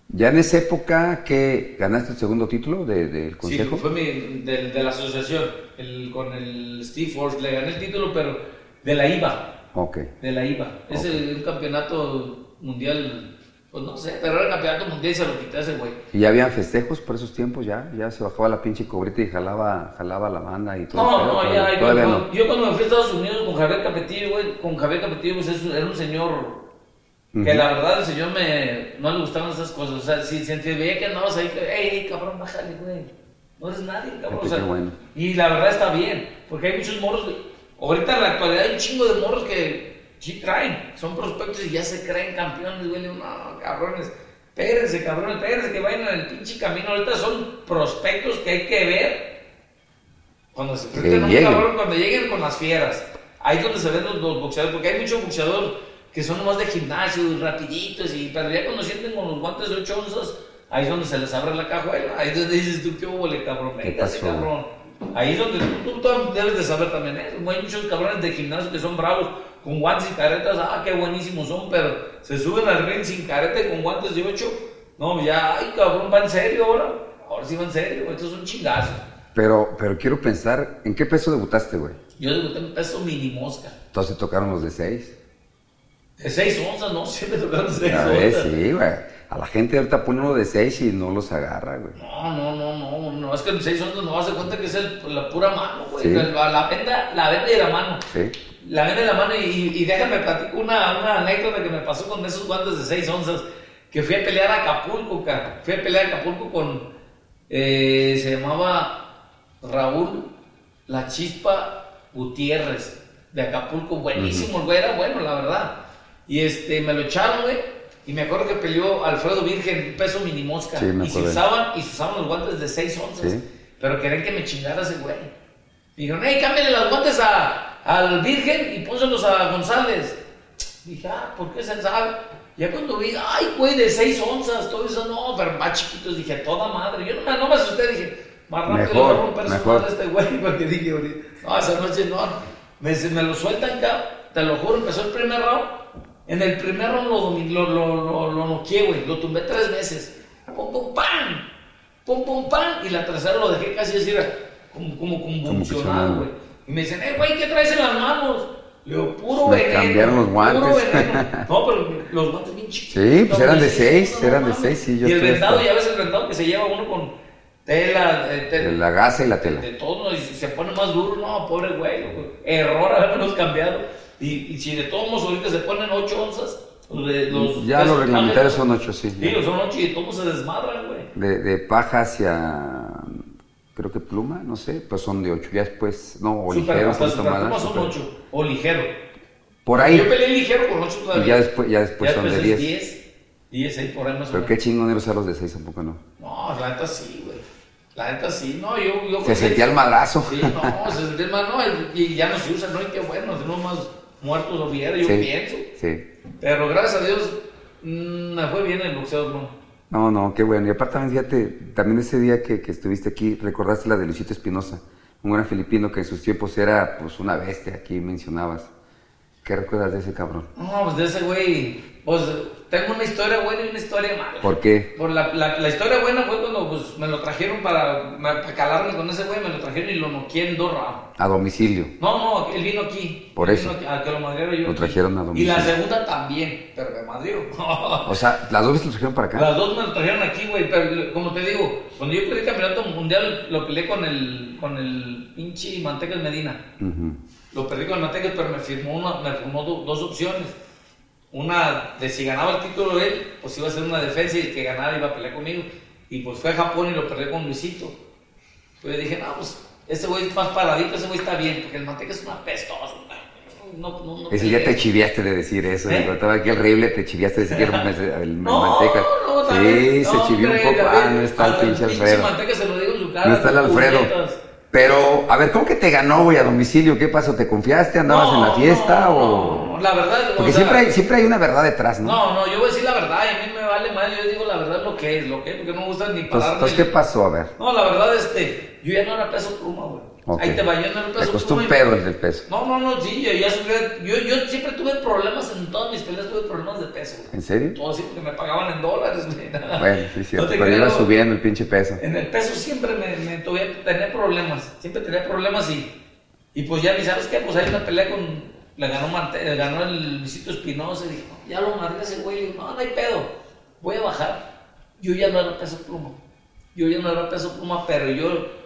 ya en esa época que ganaste el segundo título de- del consejo. Sí, fue mi, de, de la asociación, el- con el Steve Force. Le gané el título, pero de la IVA. Ok. De la IVA. Es el- un campeonato mundial, pues no sé, pero era el campeonato mundial y se lo quité a ese güey. ¿Y ya habían festejos por esos tiempos ya? Ya se bajaba la pinche cobrita y jalaba, jalaba la banda y todo. No, pedo, no, ya, yo, no. yo cuando me fui a Estados Unidos con Javier Capetillo, güey, con Javier Capetillo, pues es- era un señor que la verdad el señor me, no le gustaban esas cosas. O sea, si te veía que andabas ahí, ey, cabrón, bájale, güey. No eres nadie, cabrón. Qué O sea, bueno. Y la verdad está bien, porque hay muchos morros. Ahorita en la actualidad hay un chingo de morros que sí traen, son prospectos y ya se creen campeones, güey. No, cabrones, espérense, cabrones, espérense que vayan en el pinche camino. Ahorita son prospectos que hay que ver cuando se a un lleguen. cabrón, cuando lleguen con las fieras. Ahí es donde se ven los, los boxeadores, porque hay muchos boxeadores que son nomás de gimnasio, y rapiditos, y, pero ya cuando sienten con los guantes de 8 onzas, ahí es donde se les abre la cajuela. Ahí es donde dices tú, ¿qué hubo, cabrón? ¿Qué Véngase, pasó? cabrón. Ahí es donde tú, tú- tú debes de saber también eso. Hay muchos cabrones de gimnasio que son bravos, con guantes y caretas, ah, qué buenísimos son, pero se suben al ring sin careta y con guantes de 8. No, ya, ay, cabrón, va en serio ahora. Ahora sí va en serio, estos son chingazos. Pero, pero quiero pensar, ¿en qué peso debutaste, güey? Yo debuté en peso mini mosca. Entonces tocaron los de 6. De 6 onzas, ¿no? *laughs* Siempre tocaron 6 A ver, onzas. sí, güey. A la gente ahorita pone uno de 6 y no los agarra, güey. No, no, no, no, no, es que el 6 onzas no vas a cuenta que es el- la pura mano, güey. Sí. La, la venda, la venda y la mano. Sí. La venda y la mano, y, y déjame platicar una, una anécdota que me pasó con esos guantes de 6 onzas, que fui a pelear a Acapulco, cara. Fui a pelear a Acapulco con, eh, se llamaba Raúl La Chispa Gutiérrez, de Acapulco, buenísimo, el güey, era bueno, la verdad. Y este, me lo echaron, güey, y me acuerdo que peleó Alfredo Virgen, peso mini mosca, Sí, me y se usaban, y se usaban los guantes de 6 onzas, Sí. pero querían que me chingara ese güey. Dijeron, hey, cámbiale los guantes a, al Virgen y pónselos a González. Dije, ah, ¿por qué se sabe? Ya cuando vi, ay, güey, de 6 onzas, todo eso, no, pero más chiquitos, dije, toda madre. Yo no, me- no me asusté, dije, más rápido Mejor, le voy a romper su mejor. madre a este güey, *laughs* porque dije, no, esa noche no. Me, me lo sueltan acá, te lo juro, empezó el primer round. En el primer round lo, lo, lo, lo, lo noqueé, güey, lo tumbé tres veces. Pum, pum, pam, pum, pum, pam. Y la tercera lo dejé casi así, como, como convulsionado, güey. Y me dicen, eh, güey, ¿qué traes en las manos? Le digo, puro Me veneno. cambiaron los Puro guantes. veneno. *laughs* No, pero los guantes bien chiquitos. Sí, pues eran de seis, eran de seis, sí, yo Y el vendado, ya ves el vendado que se lleva uno con tela, eh, te- La gasa y la tela. de todo, y se pone más duro, no, pobre güey, güey. error habernos cambiado. Y, y si de todos modos ahorita se ponen 8 onzas, los de- los Ya los reglamentarios son ocho, sí. Sí, los son 8 y de todos se desmadran, güey. De, de paja hacia, creo que pluma, no sé, pues son de 8. Ya después, no, o Super, ligero, hasta más. superplumas son super- 8, o ligero. Por ahí. Yo peleé ligero con 8 todavía. Y ya después- ya después son de es 10. 10, 10 ahí por ahí más o Pero menos. qué chingón era usar los de 6, tampoco no. No, la neta sí, güey. La neta sí, no, yo... yo Se sentía el madrazo. Sí, no, se sentía el mal, no, y ya no se usa, no, y qué bueno, no más muertos hubiera, yo Sí, pienso. Sí. Pero gracias a Dios mm, me fue bien el boxeo, no. No, no, qué bueno. Y aparte también, fíjate, también ese día que, que estuviste aquí, recordaste la de Luisito Espinosa, un gran filipino que en sus tiempos era pues una bestia, aquí mencionabas. ¿Qué recuerdas de ese cabrón? No, pues de ese güey, pues tengo una historia buena y una historia mala. ¿Por qué? Por la, la, la historia buena fue cuando pues, me lo trajeron para, para calarme con ese güey, me lo trajeron y lo noqueé en dos rounds. A domicilio. No, no, él vino aquí. Por Él eso. vino a que lo yo. Lo aquí. trajeron a domicilio. Y la segunda también, pero me madrió. O sea, las dos veces lo trajeron para acá. Las dos me lo trajeron aquí, güey, pero como te digo, cuando yo peleé el campeonato mundial, lo peleé con el, con el pinche Mantecas Medina. Ujú. Lo perdí con Mantecas, pero me firmó, una, me firmó do- dos opciones. Una de si ganaba el título él, pues iba a ser una defensa y el que ganara iba a pelear conmigo. Y pues fue a Japón y lo perdí con Luisito. Pues yo dije, no, pues ese güey es más paradito, ese güey está bien, porque el Mantecas es una pestoso. No, no, no Ese ya te chiviaste de decir eso. ¿Eh? Digo, estaba aquí horrible, te chiviaste de decir que *laughs* el No, manteca. sí, se chivió un poco. Ah, no está el pinche Alfredo. No está el Alfredo. Pero, a ver, ¿cómo que te ganó, güey, a domicilio? ¿Qué pasó? ¿Te confiaste? ¿Andabas en la fiesta? no, o... no, la verdad. Porque o sea, siempre, hay, siempre hay una verdad detrás, ¿no? No, no, yo voy a decir la verdad y a mí me vale mal. Yo digo la verdad lo que es, lo que es, porque no me gusta ni pararme. entonces, ¿qué pasó? A ver. No, la verdad, este, yo ya no era peso pluma, güey. Ok. Ahí te va, yo no peso costó un pedo el del peso. No, no, no, sí, yo ya yo, yo siempre tuve problemas en todas mis peleas, tuve problemas de peso, güey. ¿En serio? Todo así porque me pagaban en dólares, güey. *laughs* Bueno, sí, cierto. No pero iba creo. subiendo el pinche peso. En el peso siempre me, me tuve, tenía problemas, siempre tenía problemas y, y pues ya, ¿y sabes qué? Pues hay una pelea con, le ganó, le ganó el Luisito Espinosa y dije, no, ya lo a ese güey, le digo, no, no hay pedo, voy a bajar. Yo ya no era peso pluma, yo ya no era peso pluma, pero yo,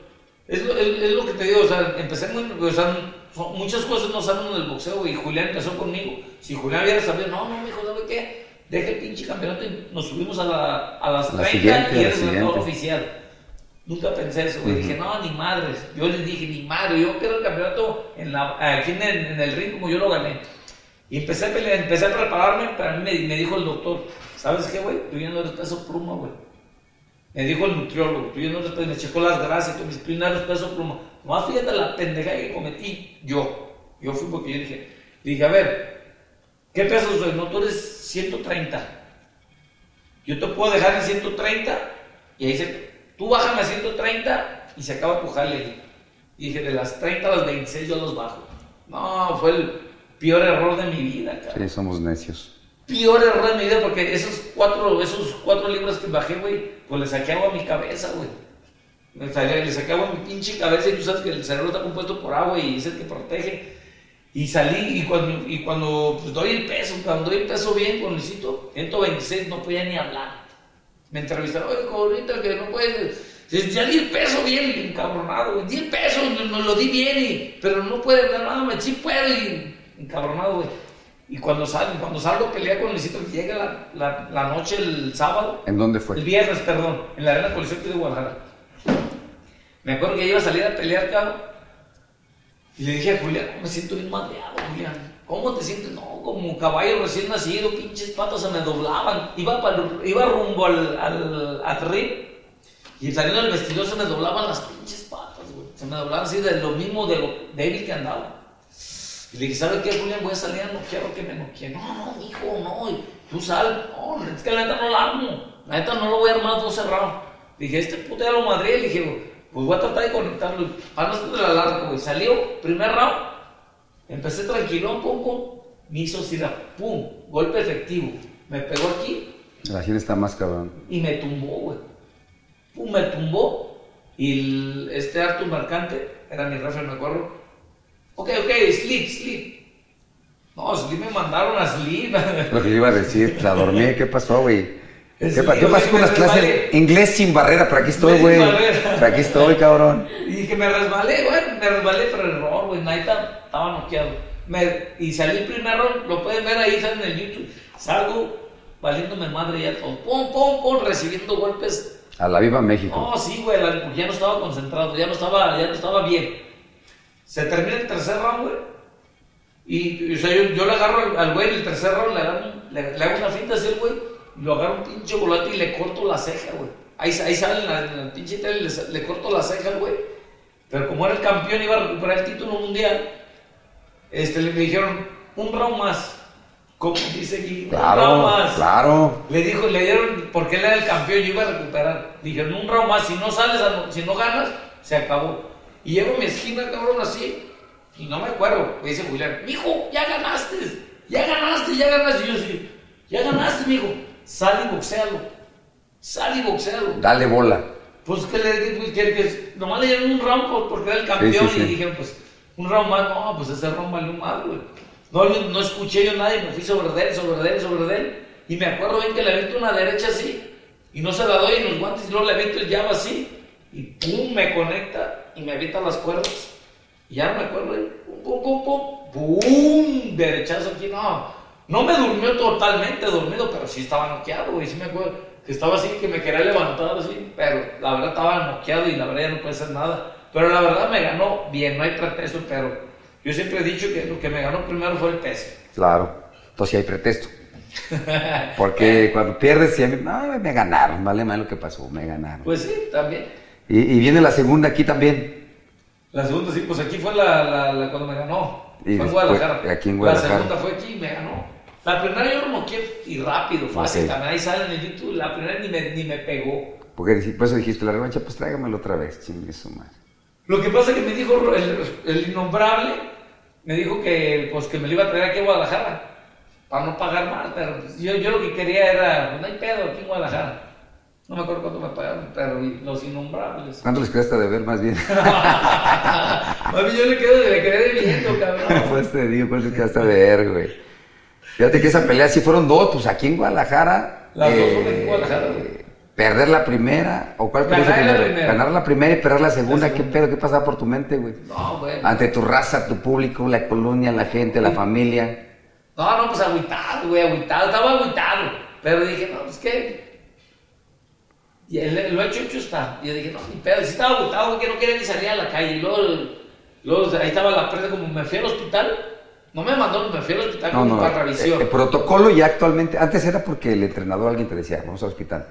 es lo, es, es lo que te digo, o sea, empecé muy, o sea, son- muchas cosas no salen en el boxeo y Julián empezó conmigo. Si Julián hubiera sabido, no, no, mijo, ¿sabe qué? Deja el pinche campeonato y nos subimos a, la, a las La 30 siguiente, y eres el oficial. Nunca pensé eso, güey. Dije, no, ni madres. Yo les dije, ni madre. Yo quiero el campeonato en la, aquí en el, en el ring como yo lo gané. Y empecé a pelear, empecé a prepararme, pero a mí me, me dijo el doctor, ¿sabes qué, güey? Tú ya no eres peso pluma, güey. Me dijo el nutriólogo, tú ya no peso, me checó las grasas, tú tú ya no eres peso pluma. Nomás fíjate la pendeja que cometí yo. Yo fui porque yo dije, dije, a ver, ¿qué peso soy? No, tú eres 130. Yo te puedo dejar en 130 y ahí se, tú bájame a 130 y se acaba tu jale. Y dije, de las 30 a las 26 yo los bajo. No, fue el peor error de mi vida, cabrón. Sí, somos necios. Peor error de mi vida porque esos cuatro, esos cuatro libras que bajé, güey, pues le saqué agua a mi cabeza, güey. Le saqué, agua a mi pinche cabeza y tú sabes que el cerebro está compuesto por agua y es el que protege. Y salí y cuando, y cuando pues, doy el peso, cuando doy el peso bien con Luisito, 126 no podía ni hablar. Me entrevistaron, oye, ahorita que no puedes. Ya di el peso bien, encabronado, güey. Di el peso, no lo di bien, y- pero no puede hablar nada, me sí puedo, y encabronado, güey. Y cuando salgo, cuando salgo a pelear con Luisito, que llega la, la, la noche el sábado, ¿En dónde el fue? viernes, perdón, en la Arena Coliseo de Guadalajara. Me acuerdo que iba a salir a pelear, cabrón. Y le dije a Julián, me siento bien madreado, Julián. ¿Cómo te sientes? No, como caballo recién nacido, pinches patas se me doblaban. Iba, para, iba rumbo al, al, al ring y saliendo del vestidor se me doblaban las pinches patas, güey. Se me doblaban así de lo mismo de lo débil que andaba. Y le dije, ¿sabes qué, Julián? Voy a salir a noquear o que me noqueen. No, no, hijo, no. y Tú sal. No, es que la neta no la armo. La neta no lo voy a armar dos cerrados. Dije, este puto ya lo madré. Le dije, pues voy a tratar de conectarlo. Para no ser de la larga, güey. Salió, primer round. Empecé tranquilo, pum, pum. Me hizo así, pum, golpe efectivo. Me pegó aquí La gente está más cabrón. y me tumbó, güey. Pum, me tumbó. Y el- este Artur Mercante, era mi referee, me acuerdo. Ok, ok, sleep, sleep. No, sleep me mandaron a sleep. Lo que yo iba a decir, la dormí, ¿qué pasó, güey? ¿Qué, Sí, pa- qué güey, pasó con las clases? resbalé. Inglés sin barrera, por aquí estoy, güey. Por aquí estoy, cabrón. Y dije, me resbalé, bueno, me resbalé, pero error, güey, Naita estaba noqueado. Me- y salí primero, lo pueden ver ahí, está en el YouTube. Salgo valiéndome madre ya todo. Pum, pum, pum, recibiendo golpes. A la Viva México. No, sí, güey, porque ya no estaba concentrado, ya no estaba, ya no estaba bien. Se termina el tercer round, güey. Y, y, o sea, yo, yo le agarro al- güey en el tercer round, le, agarro le, le hago una finta así al güey, y lo agarro un pinche volante y le corto la ceja, güey. Ahí, ahí sale en la, en la pinche tele, le, le corto la ceja al güey. Pero como era el campeón, iba a recuperar el título mundial, este, le dijeron, un round más. Como *laughs* dice aquí, un round más. claro. Le dijo, le dieron, porque él era el campeón, yo iba a recuperar. Dijeron, un round más, si no sales, si no ganas, se acabó. Y llego a mi esquina, cabrón, así, Y no me acuerdo. Me dice Julián, mijo, ya ganaste. Ya ganaste, ya ganaste. Y yo sí, ya ganaste, mijo. Sal y boxealo. Sal y boxealo. Dale bola. Pues que le pues, que, que nomás le dieron un round por- porque era el campeón sí, sí. y dije, pues, un round más, no, pues ese round valió más, güey. No, yo no escuché yo a nadie, me fui sobre él, sobre él, sobre él. Y me acuerdo bien que le aviento una derecha así, y no se la doy en los guantes, y luego le aviento el jab así, y pum, me conecta, y me avienta las cuerdas. Y ya no me acuerdo, y pum, pum, pum, pum, derechazo aquí, no. No me durmió totalmente dormido, pero sí estaba noqueado, güey, sí me acuerdo. Que estaba así, que me quería levantar así, pero la verdad estaba noqueado y la verdad ya no puede hacer nada. Pero la verdad me ganó bien, no hay pretexto, pero yo siempre he dicho que lo que me ganó primero fue el peso. Claro. Entonces sí hay pretexto. Porque cuando pierdes, siempre, no, me ganaron, vale más lo que pasó, me ganaron. Pues sí, también. Y, y viene la segunda aquí también. La segunda sí, pues aquí fue la, la, la cuando me ganó. Y fue en Guadalajara. aquí en Guadalajara. La segunda fue aquí y me ganó. La primera yo lo noqueé y rápido, fácil. También Ahí sale en el YouTube. La primera ni me, ni me pegó. Porque por eso dijiste, la revancha, pues tráigamelo otra vez, chingue su madre. Lo que pasa es que me dijo el, el innombrable, me dijo que, pues, que me lo iba a traer aquí a Guadalajara. Para no pagar más, pero yo, yo lo que quería era, pues no hay pedo aquí en Guadalajara. No me acuerdo cuánto me pagaron, pero los innombrables. ¿Cuánto les quedaste de ver más bien? *laughs* Mami, yo le, quedo, le quedé debiendo, cabrón. pues te digo, pues les quedaste de ver, güey. Fíjate que esa pelea sí fueron dos, pues aquí en Guadalajara. eh, Las dos fueron en Guadalajara, güey. Perder la primera, o cuál Ganar la primera. Ganar la primera y perder la segunda, La ¿qué pedo? ¿Qué pasaba por tu mente, güey? No, güey. Ante tu raza, tu público, la colonia, la gente, la familia. No, no, pues agüitado, güey, agüitado. Estaba agüitado. Pero dije, no, pues qué. Y el- lo hecho, hecho está. Y yo dije, no, ni pedo. Sí estaba agüitado, güey, que no quería ni salir a la calle. Y luego, luego ahí estaba la prensa, como me fui al hospital. No me mandó, me fui al hospital No, como no. para revisión. El, protocolo ya actualmente, antes era porque el entrenador alguien te decía, vamos al hospital.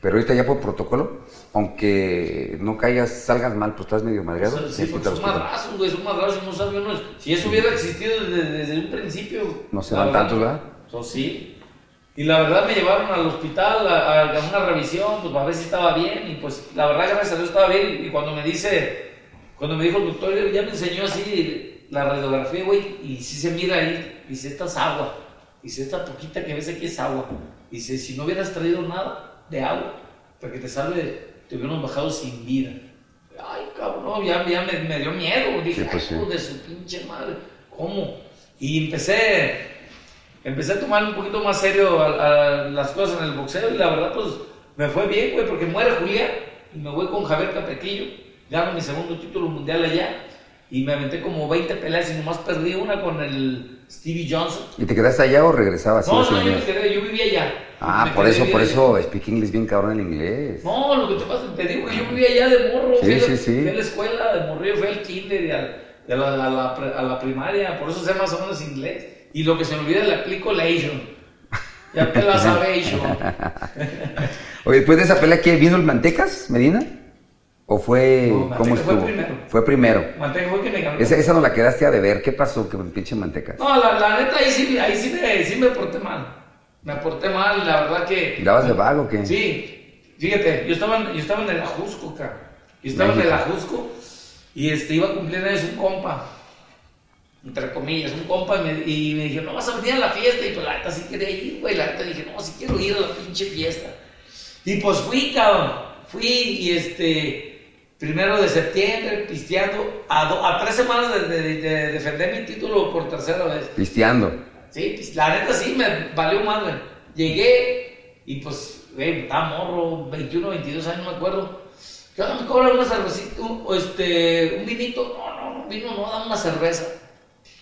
Pero ahorita ya por protocolo, aunque no caigas, salgas mal, pues estás medio madreado. Eso, sí, tienes que porque son madrazos, güey, son madrazos, no sabía uno. Si eso hubiera existido desde, desde un principio. No se dan tantos, ¿verdad? Pues sí. Y la verdad me llevaron al hospital a, a una revisión, pues para ver si estaba bien. Y pues la verdad, gracias a Dios estaba bien. Y cuando me dice, cuando me dijo el doctor, ya me enseñó así la radiografía, güey, y sí se mira ahí. Dice, esta es agua. Dice, esta poquita que ves aquí es agua. Dice, si no hubieras traído nada de agua, para que te salve, te hubieran bajado sin vida. Ay, cabrón, ya, ya me, me dio miedo. Dije, Sí, pues "Ay, sí. de su pinche madre, ¿cómo? Y empecé, empecé a tomar un poquito más serio a- a las cosas en el boxeo y la verdad, pues me fue bien, güey, porque muere Julián y me voy con Javier Capetillo, gano mi segundo título mundial allá y me aventé como 20 peleas y nomás perdí una con el Stevie Johnson. ¿Y te quedaste allá o regresabas? No, ¿Sí, no, yo me quedé, yo vivía allá. Ah, Me por eso, por allá. eso, speak English bien cabrón el inglés. No, lo que te pasa, te digo que yo vivía allá de morro, Sí, fui, a la- sí, sí. fui a la escuela de morrillo, fui al kinder y a, la, a la primaria, por eso sé más o menos inglés. Y lo que se me olvida le aplico la Asian. Ya te la *laughs* Asian. Oye, después de esa pelea, ¿qué? ¿Vino el Mantecas, Medina? ¿O fue, No, cómo Manteca fue estuvo? primero. Fue primero. Mantengo fue que me ganó. Esa, esa no la quedaste a deber. ¿Qué pasó con pinche Mantecas? No, la, la neta, ahí sí, ahí sí me, sí me porté mal. Me porté mal, la verdad que... ¿Dabas de vago o qué? Sí, fíjate, yo estaba en, yo estaba en el Ajusco, cara. Yo estaba en el. Ajusco y este, iba a cumplir años un compa, entre comillas, un compa, y me, y me dijo, no vas a venir a la fiesta. Y pues la neta sí quería ir, güey. La neta dije, no, sí quiero ir a la pinche fiesta. Y pues fui, cabrón. Fui y este, primero de septiembre, pisteando, a, do- a tres semanas de, de- de defender mi título por tercera vez. Pisteando. Sí, pues, la neta sí, me valió madre. Llegué y pues, güey, estaba morro, 21, 22 años, no me acuerdo. ¿Qué onda? ¿Me cobran una cervecita? Un, o este, un vinito? No, no, no, vino, no, dame una cerveza.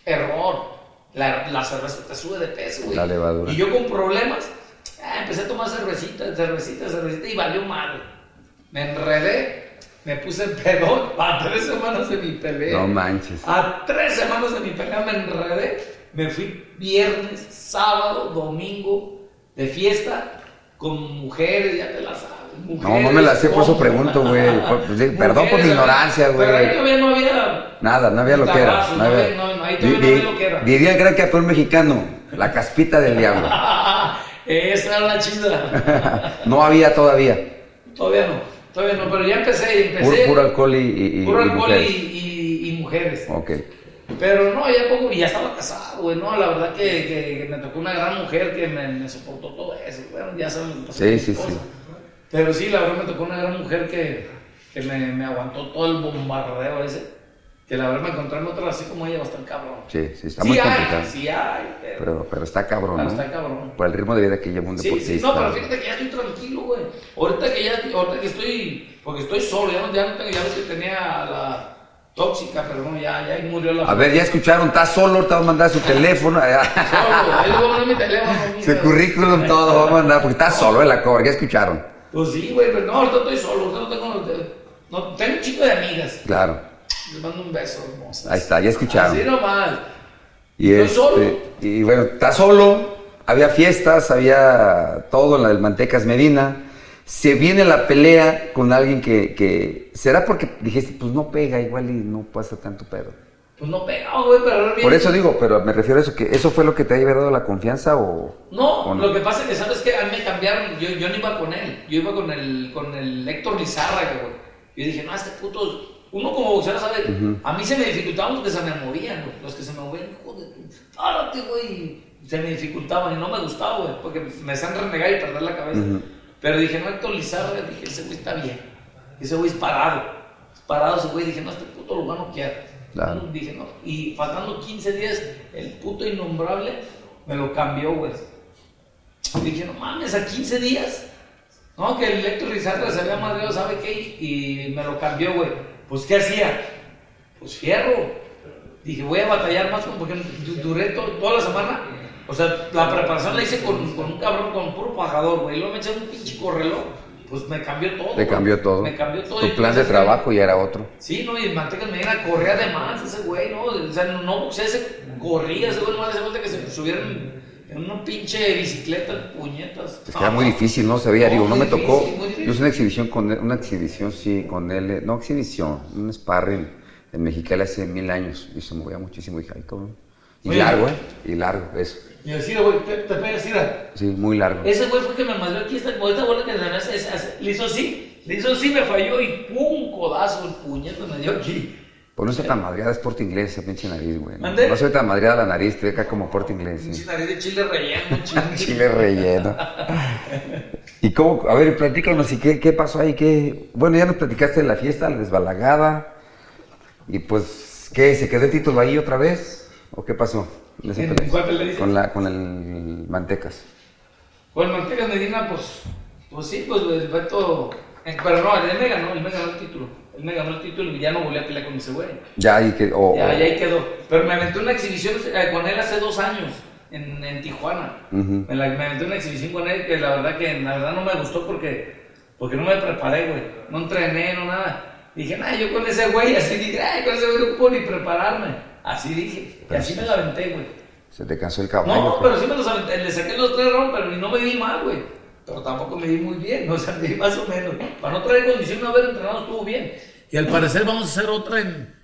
Error. La, la cerveza te sube de peso, güey. La levadura. Y yo con problemas, ah, empecé a tomar cervecita, cervecita, cervecita y valió madre. Me enredé, me puse pedón *laughs* a tres semanas de mi pelea. No manches. A tres semanas de mi pelea me enredé. Me fui viernes, sábado, domingo de fiesta con mujeres, ya te la sabes. No, no me la sé, por eso pregunto, güey. Pues, perdón por mi ignorancia, güey. Pero ahí todavía no había. Nada, no había lo que era. No había- no, ahí todavía no había lo que era. Diría el gran campeón mexicano, la caspita del diablo. *laughs* Esa era la chida. *laughs* No había todavía. todavía no, todavía no, pero ya empecé, empecé. puro alcohol y, y- y- puro alcohol y, mujeres. y- y mujeres. Ok. Pero no, ya poco, ya estaba casado, güey, no, la verdad que, que- que me tocó una gran mujer que me, me soportó todo eso, bueno, ya saben, Sí, sí, sí. Pero sí, la verdad me tocó una gran mujer que, que me, me aguantó todo el bombardeo ese, que la verdad me encontré en otra así como ella, bastante cabrón. Sí, sí, está sí muy hay, complicado. sí hay, pero, Pero, pero está cabrón, pero ¿no? está cabrón. Por el ritmo de vida que lleva un Sí, deportista. sí, no, pero fíjate que ya estoy tranquilo, güey. Ahorita que ya, ahorita que estoy, porque estoy solo, ya no, ya no tengo, ya ves que tenía a la tóxica, pero no, ya, ya murió la... A ver, ya escucharon, está solo, ahorita va a mandar su teléfono, *laughs* Solo, ahí le voy a mandar mi teléfono. *laughs* su currículum, todo, va a mandar, porque está solo en la cover, ya escucharon. Pues sí, güey, pero no, ahorita estoy solo, no tengo, no, tengo un chico de amigas. Claro, Les mando un beso, hermosa. ahí está, ya escucharon. Así nomás. Y, Estoy este, solo. y bueno, está solo, había fiestas, había todo en la del Mantecas Medina. Se viene la pelea con alguien que, que será porque dijiste, pues no pega igual y no pasa tanto pedo. Pues no pegado, güey, pero ahora Por eso digo, pero me refiero a eso, que eso fue lo que te haya dado la confianza o... No, o lo que pasa es que, ¿sabes qué? A mí me cambiaron, yo, yo no iba con él, yo iba con el, con el Héctor Lizárraga, güey. Yo dije, no, este puto, uno como boxeador sabe, a mí se me dificultaban los que se me movían, güey. Los que se me movían, joder, párate, güey. Se me dificultaban y no me gustaba, güey, porque me hacían renegar y perder la cabeza. Pero dije, no, Héctor Lizárraga, dije, ese güey está bien. Ese güey es parado. Es parado ese güey, dije, no, este puto lugar no quiere. Dije, no. Y faltando 15 días, el puto innombrable me lo cambió, güey. Dije, no mames, a 15 días. No, que el Héctor Rizarra se había madreado, ¿sabe qué? Y me lo cambió, güey. Pues, ¿qué hacía? Pues fierro. Dije, voy a batallar más porque du- duré to- toda la semana. O sea, la preparación la hice con, con un cabrón, con puro pajador, güey. Luego me eché un pinche correlón. Pues me cambió todo. Te cambió todo. Me cambió todo. Tu Y plan de trabajo ya era otro. Sí, no, y Mantecas Medina corría de más ese güey, ¿no? O sea, no, no boxea, ese corría, ese güey no hace falta que se subiera en, una pinche bicicleta, puñetas. Es que era muy difícil, ¿no? Se veía, No, digo, no me tocó. Yo hice una exhibición con él, una exhibición, sí, con él, eh, no exhibición, un sparring en Mexicali hace mil años y se movía muchísimo. Dije, ay, cabrón. Y largo, ¿eh? Y largo, eso. Y así, güey, te, te pegas, mira. Sí, muy largo. Ese güey fue que me mandó aquí esta, esta bola que le hace- hace- hace- le hizo así, le hizo así, me falló y pum, codazo, el puñete me dio aquí. Pues no está tan madreada, es porte inglés esa pinche nariz, güey. No, ¿Mande? no soy tan madreada la nariz, estoy acá como porte inglés, Pinche sí. nariz de chile relleno, *laughs* chile. Chile relleno. ¿Y cómo? A ver, platícanos, ¿y qué, qué pasó ahí? ¿Qué? Bueno, ya nos platicaste de la fiesta, la desbalagada. Y pues, ¿qué? ¿Se quedó el título ahí otra vez? ¿O qué pasó? En cuál pelea dices? Con, la, con el Mantecas. Con Mantecas Medina, pues, pues sí, pues el eh, Pero no, él me ganó, él me ganó el título. Él me ganó el título y ya no volví a pelear con ese güey. Ya ahí que. o- Ya, o- ya ahí quedó. Pero me aventé una exhibición eh, con él hace dos años en, en Tijuana. Ujú. me, la- me aventé una exhibición con él que la verdad que la verdad no me gustó porque, porque no me preparé, güey. No entrené, no nada. Dije, nah, yo con ese güey, así dije, ay, con ese güey no puedo ni prepararme. Así dije. Y así me la aventé, güey. Se te cansó el caballo. No, pero sí me los aventé. Le saqué los tres rounds, pero no me di mal, güey. Pero tampoco me di muy bien, *laughs* o sea, me di más o menos. Para no traer condición de haber entrenado estuvo bien. Y al parecer vamos a hacer otra en,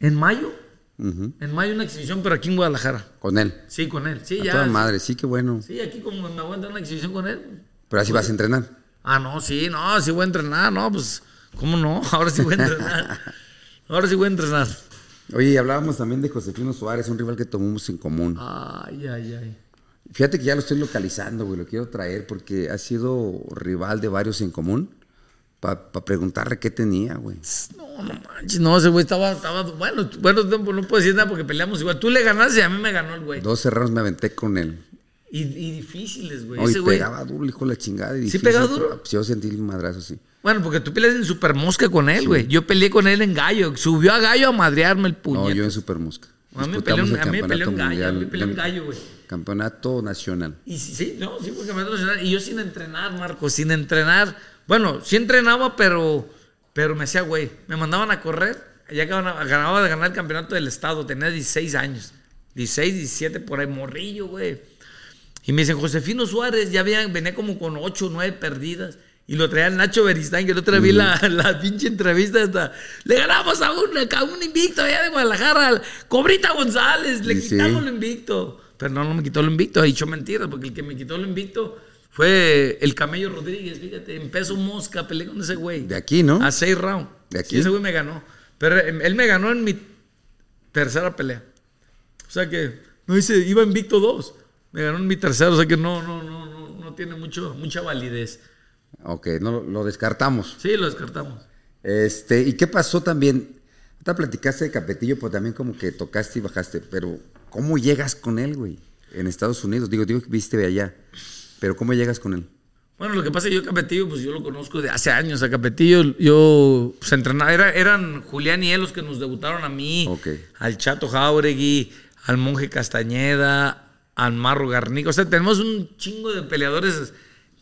en mayo. En mayo una exhibición, pero aquí en Guadalajara. Con él. Sí, con él. Sí, A ya. toda madre, sí, qué bueno. Sí, aquí como me aguanta una exhibición con él. Pero así vas a entrenar. Ah, no, sí, no, sí voy a entrenar, no, pues, ¿cómo no? *laughs* Ahora sí voy a entrenar. Ahora sí voy a entrenar. Oye, y hablábamos también de Josefino Suárez, un rival que tomamos en común. Ay, ay, ay. Fíjate que ya lo estoy localizando, güey, lo quiero traer porque ha sido rival de varios en común. Para preguntarle qué tenía, güey. No, no manches, no, ese güey estaba, estaba, bueno, bueno, no, no puedo decir nada porque peleamos igual. Tú le ganaste y a mí me ganó el güey. Dos cerrados me aventé con él. Y, y difíciles, güey. No, y güey. pegaba duro, hijo de la chingada. y ¿Sí difícil, pegaba duro? pues, yo sentí el madrazo, sí. Bueno, porque tú peleas en Super Mosca con él, güey. Yo peleé con él en Gallo. Subió a Gallo a madrearme el No, puñete. yo en Super Mosca. A mí me peleó- en campeonato gallo, a mí me peleó en gallo, güey. Campeonato nacional. Y sí, sí, no, sí, porque me nacional. Y yo sin entrenar, Marco, sin entrenar. Bueno, sí entrenaba, pero, pero me hacía güey. Me mandaban a correr. Ya ganaba, ganaba de ganar el campeonato del estado. Tenía 16 años. 16, 17, por ahí, morrillo, güey. Y me dicen, Josefino Suárez, ya había, venía como con 8 o 9 perdidas. Y lo traía Nacho Beristain, que el otro vi la, la pinche entrevista hasta. Le ganamos a un, a un invicto allá de Guadalajara, al Cobrita González, le Sí, sí. quitamos el invicto. Pero no, no me quitó el invicto, ha dicho mentiras, porque el que me quitó el invicto fue el Camello Rodríguez, fíjate, en peso mosca, peleé con ese güey. De aquí, ¿no? A seis rounds. ¿De aquí? Sí, ese güey me ganó. Pero eh, él me ganó en mi tercera pelea. O sea que, no dice, iba invicto dos. Me ganó en mi tercero, o sea que no, no, no, no, no tiene mucho, mucha validez. Ok, no lo- descartamos. Sí, lo descartamos. Este, ¿y qué pasó también? Te platicaste de Capetillo, pues también como que tocaste y bajaste, pero ¿cómo llegas con él, güey? En Estados Unidos, digo, digo que viste de allá, pero ¿cómo llegas con él? Bueno, lo que pasa es que yo Capetillo, pues yo lo conozco de hace años. A Capetillo, yo pues entrenaba, era- eran Julián y él los que nos debutaron a mí, Ok. al Chato Jauregui, al Monje Castañeda, al Marro Garnico. O sea, tenemos un chingo de peleadores,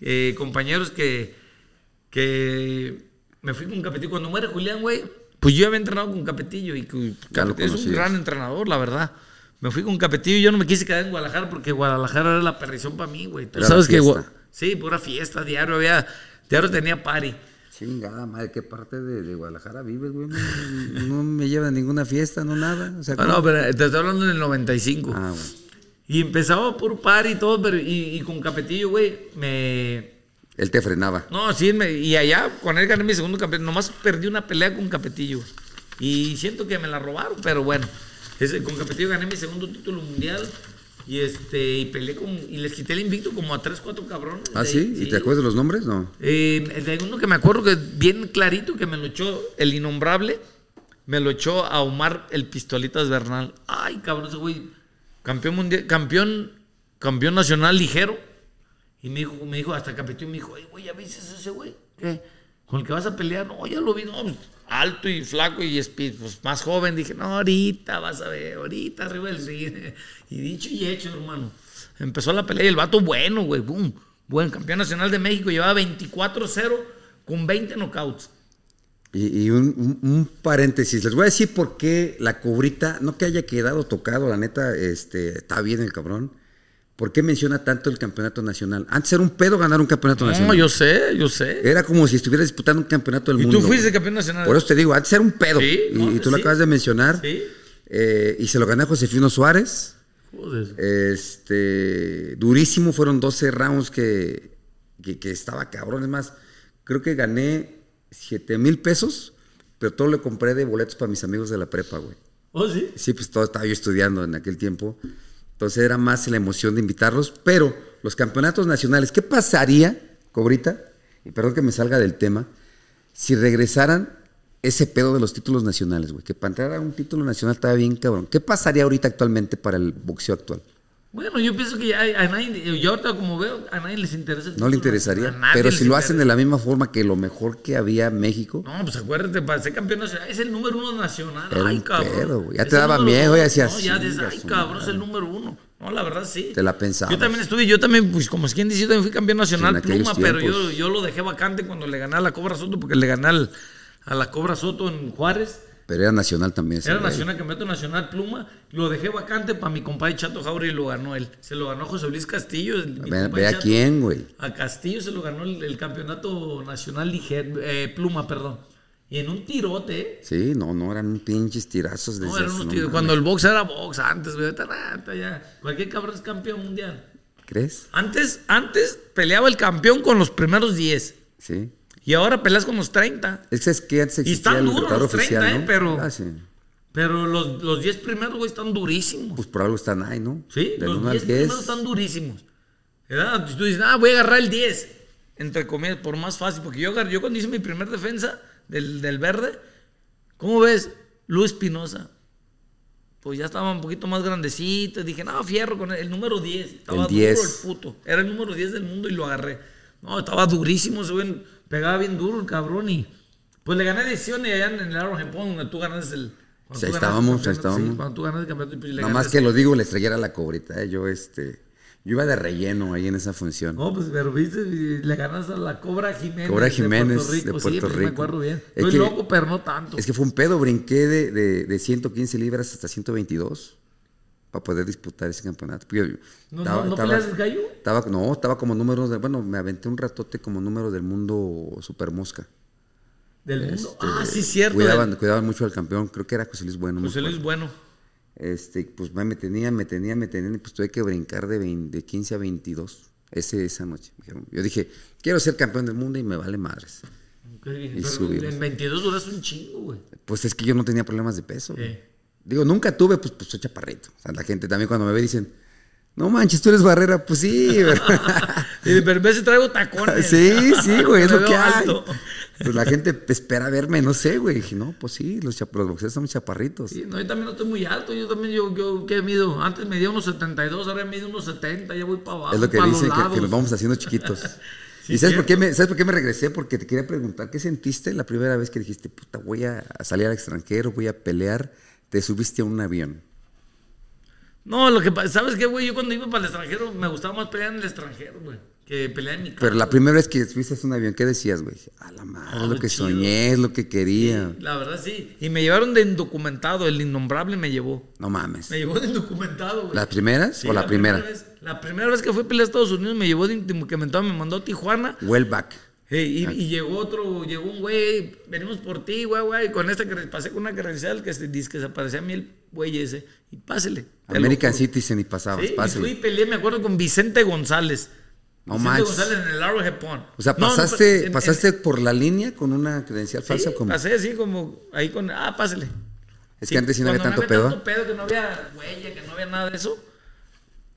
eh, compañeros que, que me fui con Capetillo. Cuando muere Julián, güey, pues yo había entrenado con Capetillo y Capetillo es un gran entrenador, la verdad. Me fui con Capetillo y yo no me quise quedar en Guadalajara porque Guadalajara era la perdición para mí, güey. Tú sabes que... Sí, pura fiesta, diario había, diario tenía party. Chingada madre, ¿qué parte de, de Guadalajara vives, güey? No, no me lleva a ninguna fiesta, no nada. O sea, No, pero te estoy hablando del 95. Ah, bueno. Y empezaba por party y todo, pero y, y con Capetillo, güey, me... Él te frenaba. No, sí, me- y allá con él gané mi segundo campeón. Nomás perdí una pelea con Capetillo. Y siento que me la robaron, pero bueno. Ese, con Capetillo gané mi segundo título mundial. Y este, y peleé con, y les quité el invicto como a 3, 4 cabrones. ¿Ah, sí? ¿Y te acuerdas de los nombres? No. Eh, de uno que me acuerdo que bien clarito que me lo echó el innombrable, me lo echó a Omar el Pistolitas Bernal. Ay, cabrón, ese güey, campeón mundial, campeón, campeón nacional ligero. Y me dijo, me dijo hasta Capetillo, me dijo, "Ey, güey, ¿ya viste ese güey? ¿Qué? ¿Con el que vas a pelear? No, ya lo vi, no, pues, alto y flaco y pues, más joven. Dije, no, ahorita vas a ver, ahorita arriba del ring. *laughs* Y dicho y hecho, hermano. Empezó la pelea y el vato bueno, güey, boom. Buen campeón nacional de México, llevaba 24-0 con 20 knockouts. Y, y un, un- un paréntesis, les voy a decir por qué la cobrita, no que haya quedado tocado, la neta, este, está bien el cabrón. ¿Por qué menciona tanto el campeonato nacional? Antes era un pedo ganar un campeonato No, nacional. yo sé, yo sé. Era como si estuviera disputando un campeonato del Y mundo. tú fuiste campeón nacional. Por eso te digo, antes era un pedo. Sí, y, no, y tú lo acabas de mencionar. Sí. Eh, y se lo gané a Josefino Suárez. Joder. Este, durísimo, fueron 12 rounds que, que, que estaba cabrón. Es más, creo que gané 7 mil pesos, pero todo lo compré de boletos para mis amigos de la prepa, güey. ¿Oh, sí? Sí, pues todo estaba yo estudiando en aquel tiempo. Entonces era más la emoción de invitarlos. Pero los campeonatos nacionales, ¿qué pasaría, Cobrita? Y perdón que me salga del tema, si regresaran ese pedo de los títulos nacionales, güey. Que para entrar a un título nacional estaba bien cabrón. ¿Qué pasaría ahorita actualmente para el boxeo actual? Bueno, yo pienso que ya a nadie, yo ahorita como veo, a nadie les interesa. No le interesaría. Pero si lo hacen de la misma forma que lo mejor que había México, No, pues acuérdate, para ser campeón nacional, es el número uno nacional. Ay, cabrón. pedo. Ya Es te daba miedo, ya decías, No, ya sí, dices, ya ay, cabrón, madre. es el número uno. No, la verdad sí. te la pensabas. Yo también estuve, yo también, pues como es quien dice, yo también fui campeón nacional Sí, pluma, pero yo, yo lo dejé vacante cuando le gané a la Cobra Soto, porque le gané al- a la Cobra Soto en Juárez. Pero era nacional también. ese Era güey. nacional, campeonato nacional pluma. Lo dejé vacante para mi compadre Chato Jauri y lo ganó él. Se lo ganó José Luis Castillo. el- Ve, a quién, güey. A Castillo se lo ganó el, el campeonato nacional ligero, eh, pluma, perdón. Y en un tirote, ¿eh? Sí, no, no, eran pinches tirazos. No, desde eran unos no tiros. Cuando el box era box antes, güey. ya. Cualquier cabrón es campeón mundial. ¿Crees? Antes, antes peleaba el campeón con los primeros 10. Sí. Y ahora peleas con los 30. Es que es que antes existía están duros los 30, oficial, ¿eh? ¿no? Pero- Ah, sí. Pero los, los 10 primeros, güey, están durísimos. Pues por algo están ahí, ¿no? Sí, Del los uno al 10 diez. primeros están durísimos. ¿Verdad? Tú dices, ah, voy a agarrar el 10. Entre comillas, por más fácil. Porque yo, yo cuando hice mi primer defensa del, del verde, ¿cómo ves? Luis Espinosa. Pues ya estaba un poquito más grandecito. Dije, no, fierro con el, el número 10. Estaba El 10. duro el puto. Era el número 10 del mundo y lo agarré. No, estaba durísimo. güey pegaba bien duro el cabrón. Y pues le gané decisión y allá en el Aro Japón, donde tú ganas el. Sí, ahí estábamos, ahí campeonato, sí, estábamos. cuando tú ganas el campeonato, pues, le Nada más que lo digo, le estrellera la cobrita, ¿eh? Yo, este... Yo iba de relleno ahí en esa función. No, pues, pero viste, le ganas a la Cobra Jiménez. Cobra Jiménez de Puerto Rico. de sí, Puerto pues, me Rico. acuerdo bien. Es Estoy que- loco, pero no tanto. Es que fue un pedo, brinqué de, de, de 115 libras hasta 122 para poder disputar ese campeonato. Yo- ¿No, no, no peleas el gallo? Estaba, no, estaba como número, de, bueno, me aventé un ratote como número del mundo super mosca. Del mundo. Este, ah, sí, cierto. Cuidaban, del- cuidaban mucho al campeón, creo que era José Luis Bueno. José Luis. Bueno. Este, pues me tenía, me tenía, me tenían, y pues tuve que brincar de, 20 de 15 a 22 ese, esa noche. Yo dije, quiero ser campeón del mundo y me vale madres. Ok, Y pero subimos. en 22 duras un chingo, güey. Pues es que yo no tenía problemas de peso. Eh, Digo, nunca tuve, pues, pues soy chaparrito. O sea, la gente también cuando me ve dicen, no manches, tú eres barrera. Pues sí. *laughs* Y de veces traigo tacones. Sí, sí, güey, es lo que hay. alto. Pues la gente espera verme, no sé, güey. Dije, no, pues sí, los, los boxeadores son chaparritos. Sí, no, yo también no estoy muy alto. Yo también, yo, yo ¿qué mido? Antes medía unos 72, ahora mido unos 70, ya voy para abajo. es lo que dicen, los que, que nos vamos haciendo chiquitos. *laughs* Sí, ¿Y sabes por, qué me, sabes por qué me regresé? Porque te quería preguntar, ¿qué sentiste la primera vez que dijiste, puta, voy a salir al extranjero, voy a pelear? Te subiste a un avión. No, lo que pasa, ¿sabes qué, güey? Yo cuando iba para el extranjero me gustaba más pelear en el extranjero, güey, que pelear en mi casa. Pero la primera vez que subiste a un avión, ¿qué decías, güey? A la madre, Oh, es lo que chido. soñé, es lo que quería. La verdad sí. Y me llevaron de indocumentado, el innombrable me llevó. No mames. Me llevó de indocumentado, güey. ¿Las primeras Sí, o la, primera? vez, la primera vez que fui a pelear a Estados Unidos me llevó de indocumentado, me mandó a Tijuana. Well back. Hey, y, y llegó otro, llegó un güey, venimos por ti, güey, güey, con esta que pasé con una credencial que se que se parecía a mí el güey ese, y pásele. American. Citizen y pasabas, Sí, y pásale. fui y peleé, me acuerdo, con Vicente González. No Vicente. González en el Arrowhead Pond. O sea, No, no, pasaste, en- pasaste por la línea con una credencial sí, falsa. Como... pasé así como, ahí con, ah, pásele. Es que antes sí no había tanto pedo. tanto pedo, que no había huella, que no había nada de eso.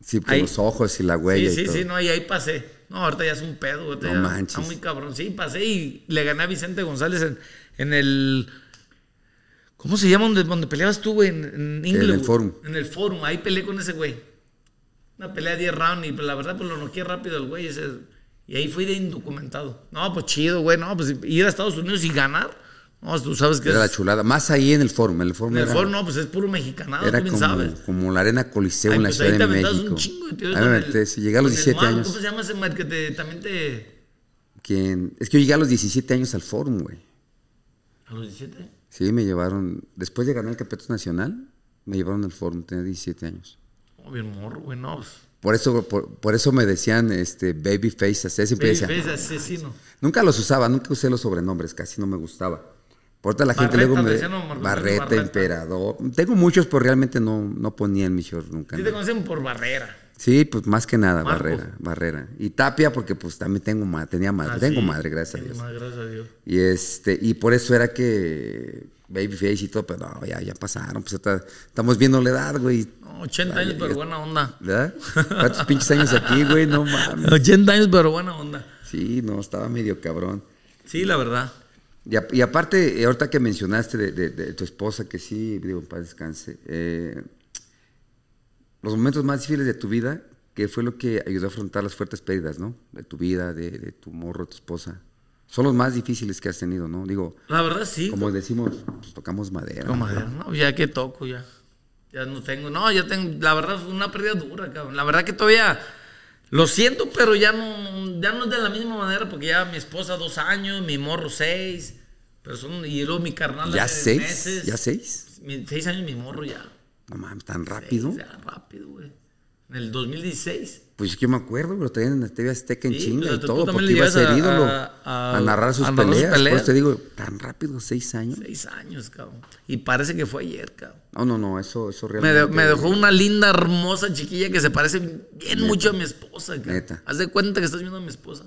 Sí, por Ahí. los ojos y la huella sí, y sí, todo. sí, no, y ahí pasé. No, ahorita ya es un pedo, ahorita No ya manches. Está muy cabrón. Sí, pasé y le gané a Vicente González en, en el. ¿Cómo se llama donde, donde peleabas tú, güey? En, en Inglewood. el Forum. En el Forum, ahí peleé con ese güey. Una pelea de 10 rounds y pues, la verdad, pues lo noqué rápido el güey. ese. Y ahí fui de indocumentado. No, pues chido, güey. No, pues ir a Estados Unidos y ganar. No, tú sabes que Era la chulada. Más ahí en el forum. En el forum en el era, Forum, no, pues es puro mexicanado, era tú bien como, sabes. como la arena Coliseo Ay, en la pues Ciudad ahí te de México. un chingo de llegué a los con el 17 mago, años. ¿Cómo se llama ese mar que te, también te... ¿Quién? Es que yo llegué a los 17 años al forum, güey. ¿A los 17? Sí, me llevaron. Después de ganar el campeonato nacional, me llevaron al forum. Tenía 17 años. Oh, bien morro, güey, no. pues, Por eso, por, por eso me decían este, Babyface. decían. Babyface asesino. Nunca los usaba, nunca usé los sobrenombres, casi no me gustaba. Por otra la gente Barreta, luego me. decían, no, Barreta, Barreta. emperador. Tengo muchos, pero realmente no, no ponía en mi short nunca. Sí te conocen por Barrera. Sí, pues más que nada, Marcos. Barrera, Barrera. Y Tapia, porque pues también tengo madre, tenía madre, Ah, tengo sí. madre, gracias a Dios. más gracias a Dios. Y este, y por eso era que Babyface y todo, pero no, ya, ya pasaron, pues está- estamos viendo la edad, güey. No, 80 años, pero buena onda. ¿Verdad? ¿Cuántos *laughs* pinches años aquí, güey? No mames. 80 años, pero buena onda. Sí, no, estaba medio cabrón. Sí, la verdad. Y, a- y aparte, eh, ahorita que mencionaste de, de- de tu esposa, que sí, digo, paz descanse, eh, los momentos más difíciles de tu vida, ¿qué fue lo que ayudó a afrontar las fuertes pérdidas, ¿no? De tu vida, de, de tu morro, tu esposa. Son los más difíciles que has tenido, ¿no? Digo, La verdad sí. como decimos, pues tocamos madera. Madera, no, ya que toco, ya. Ya no tengo, no, ya tengo, la verdad fue una pérdida dura, cabrón. La verdad que todavía lo siento, pero ya no, ya no es de la misma manera, porque ya mi esposa dos años, mi morro seis, pero son, y luego mi carnal ¿Ya hace seis? meses. ¿Ya seis? Mi- seis años mi morro ya. No mames, tan rápido. Seis, ya, rápido, güey. En el 2016. Pues es que yo me acuerdo, lo traían en TV Azteca en Sí, chinga pero y todo, porque iba a ser a- ídolo. a- A, narrar sus peleas. Por peleas. eso te digo, tan rápido, seis años. Seis años, cabrón. Y parece que fue ayer, cabrón. No, no, no, eso, eso Me, realmente. de- me dejó una linda, hermosa chiquilla que se parece bien mucho a mi esposa. cara. Neta. Haz de cuenta que estás viendo a mi esposa.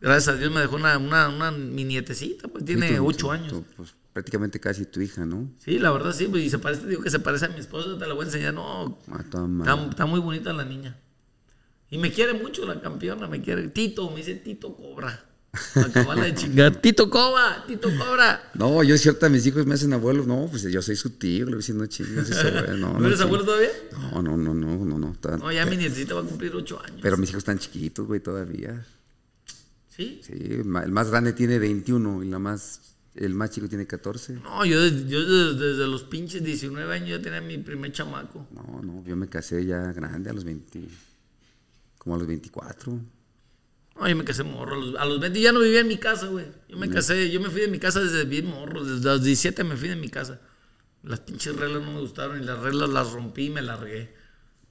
Gracias a Dios me dejó una, una, una mi nietecita, pues tiene ocho años. pues, prácticamente casi tu hija, ¿no? Sí, la verdad sí, pues, y se parece, digo que se parece a mi esposa, te la voy a enseñar. No, A toda madre. está, está muy bonita la niña. Y me quiere mucho la campeona, me quiere. Tito, me dice Tito Cobra. Acabarla de *laughs* chingar. Tito Cobra, Tito Cobra. No, yo cierta mis hijos me hacen abuelos. No, pues yo soy su tío. Le voy diciendo chingas. No, soy su abuelo, no, ¿No eres abuelo todavía? No, no, no, no, no, no. No, ya mi nietecita va a cumplir ocho años. Pero mis hijos están chiquitos, güey, todavía. ¿Sí? Sí, el más grande tiene 21 y la más, el más chico tiene 14. No, yo, desde, yo desde, desde los pinches 19 años ya tenía mi primer chamaco. No, no, yo me casé ya grande a los 20, como a los 24. No, yo me casé morro. A los, a los 20 ya no vivía en mi casa, güey. Yo me casé, yo me fui de mi casa desde bien morro. Desde los 17 me fui de mi casa. Las pinches reglas no me gustaron y las reglas las rompí y me largué.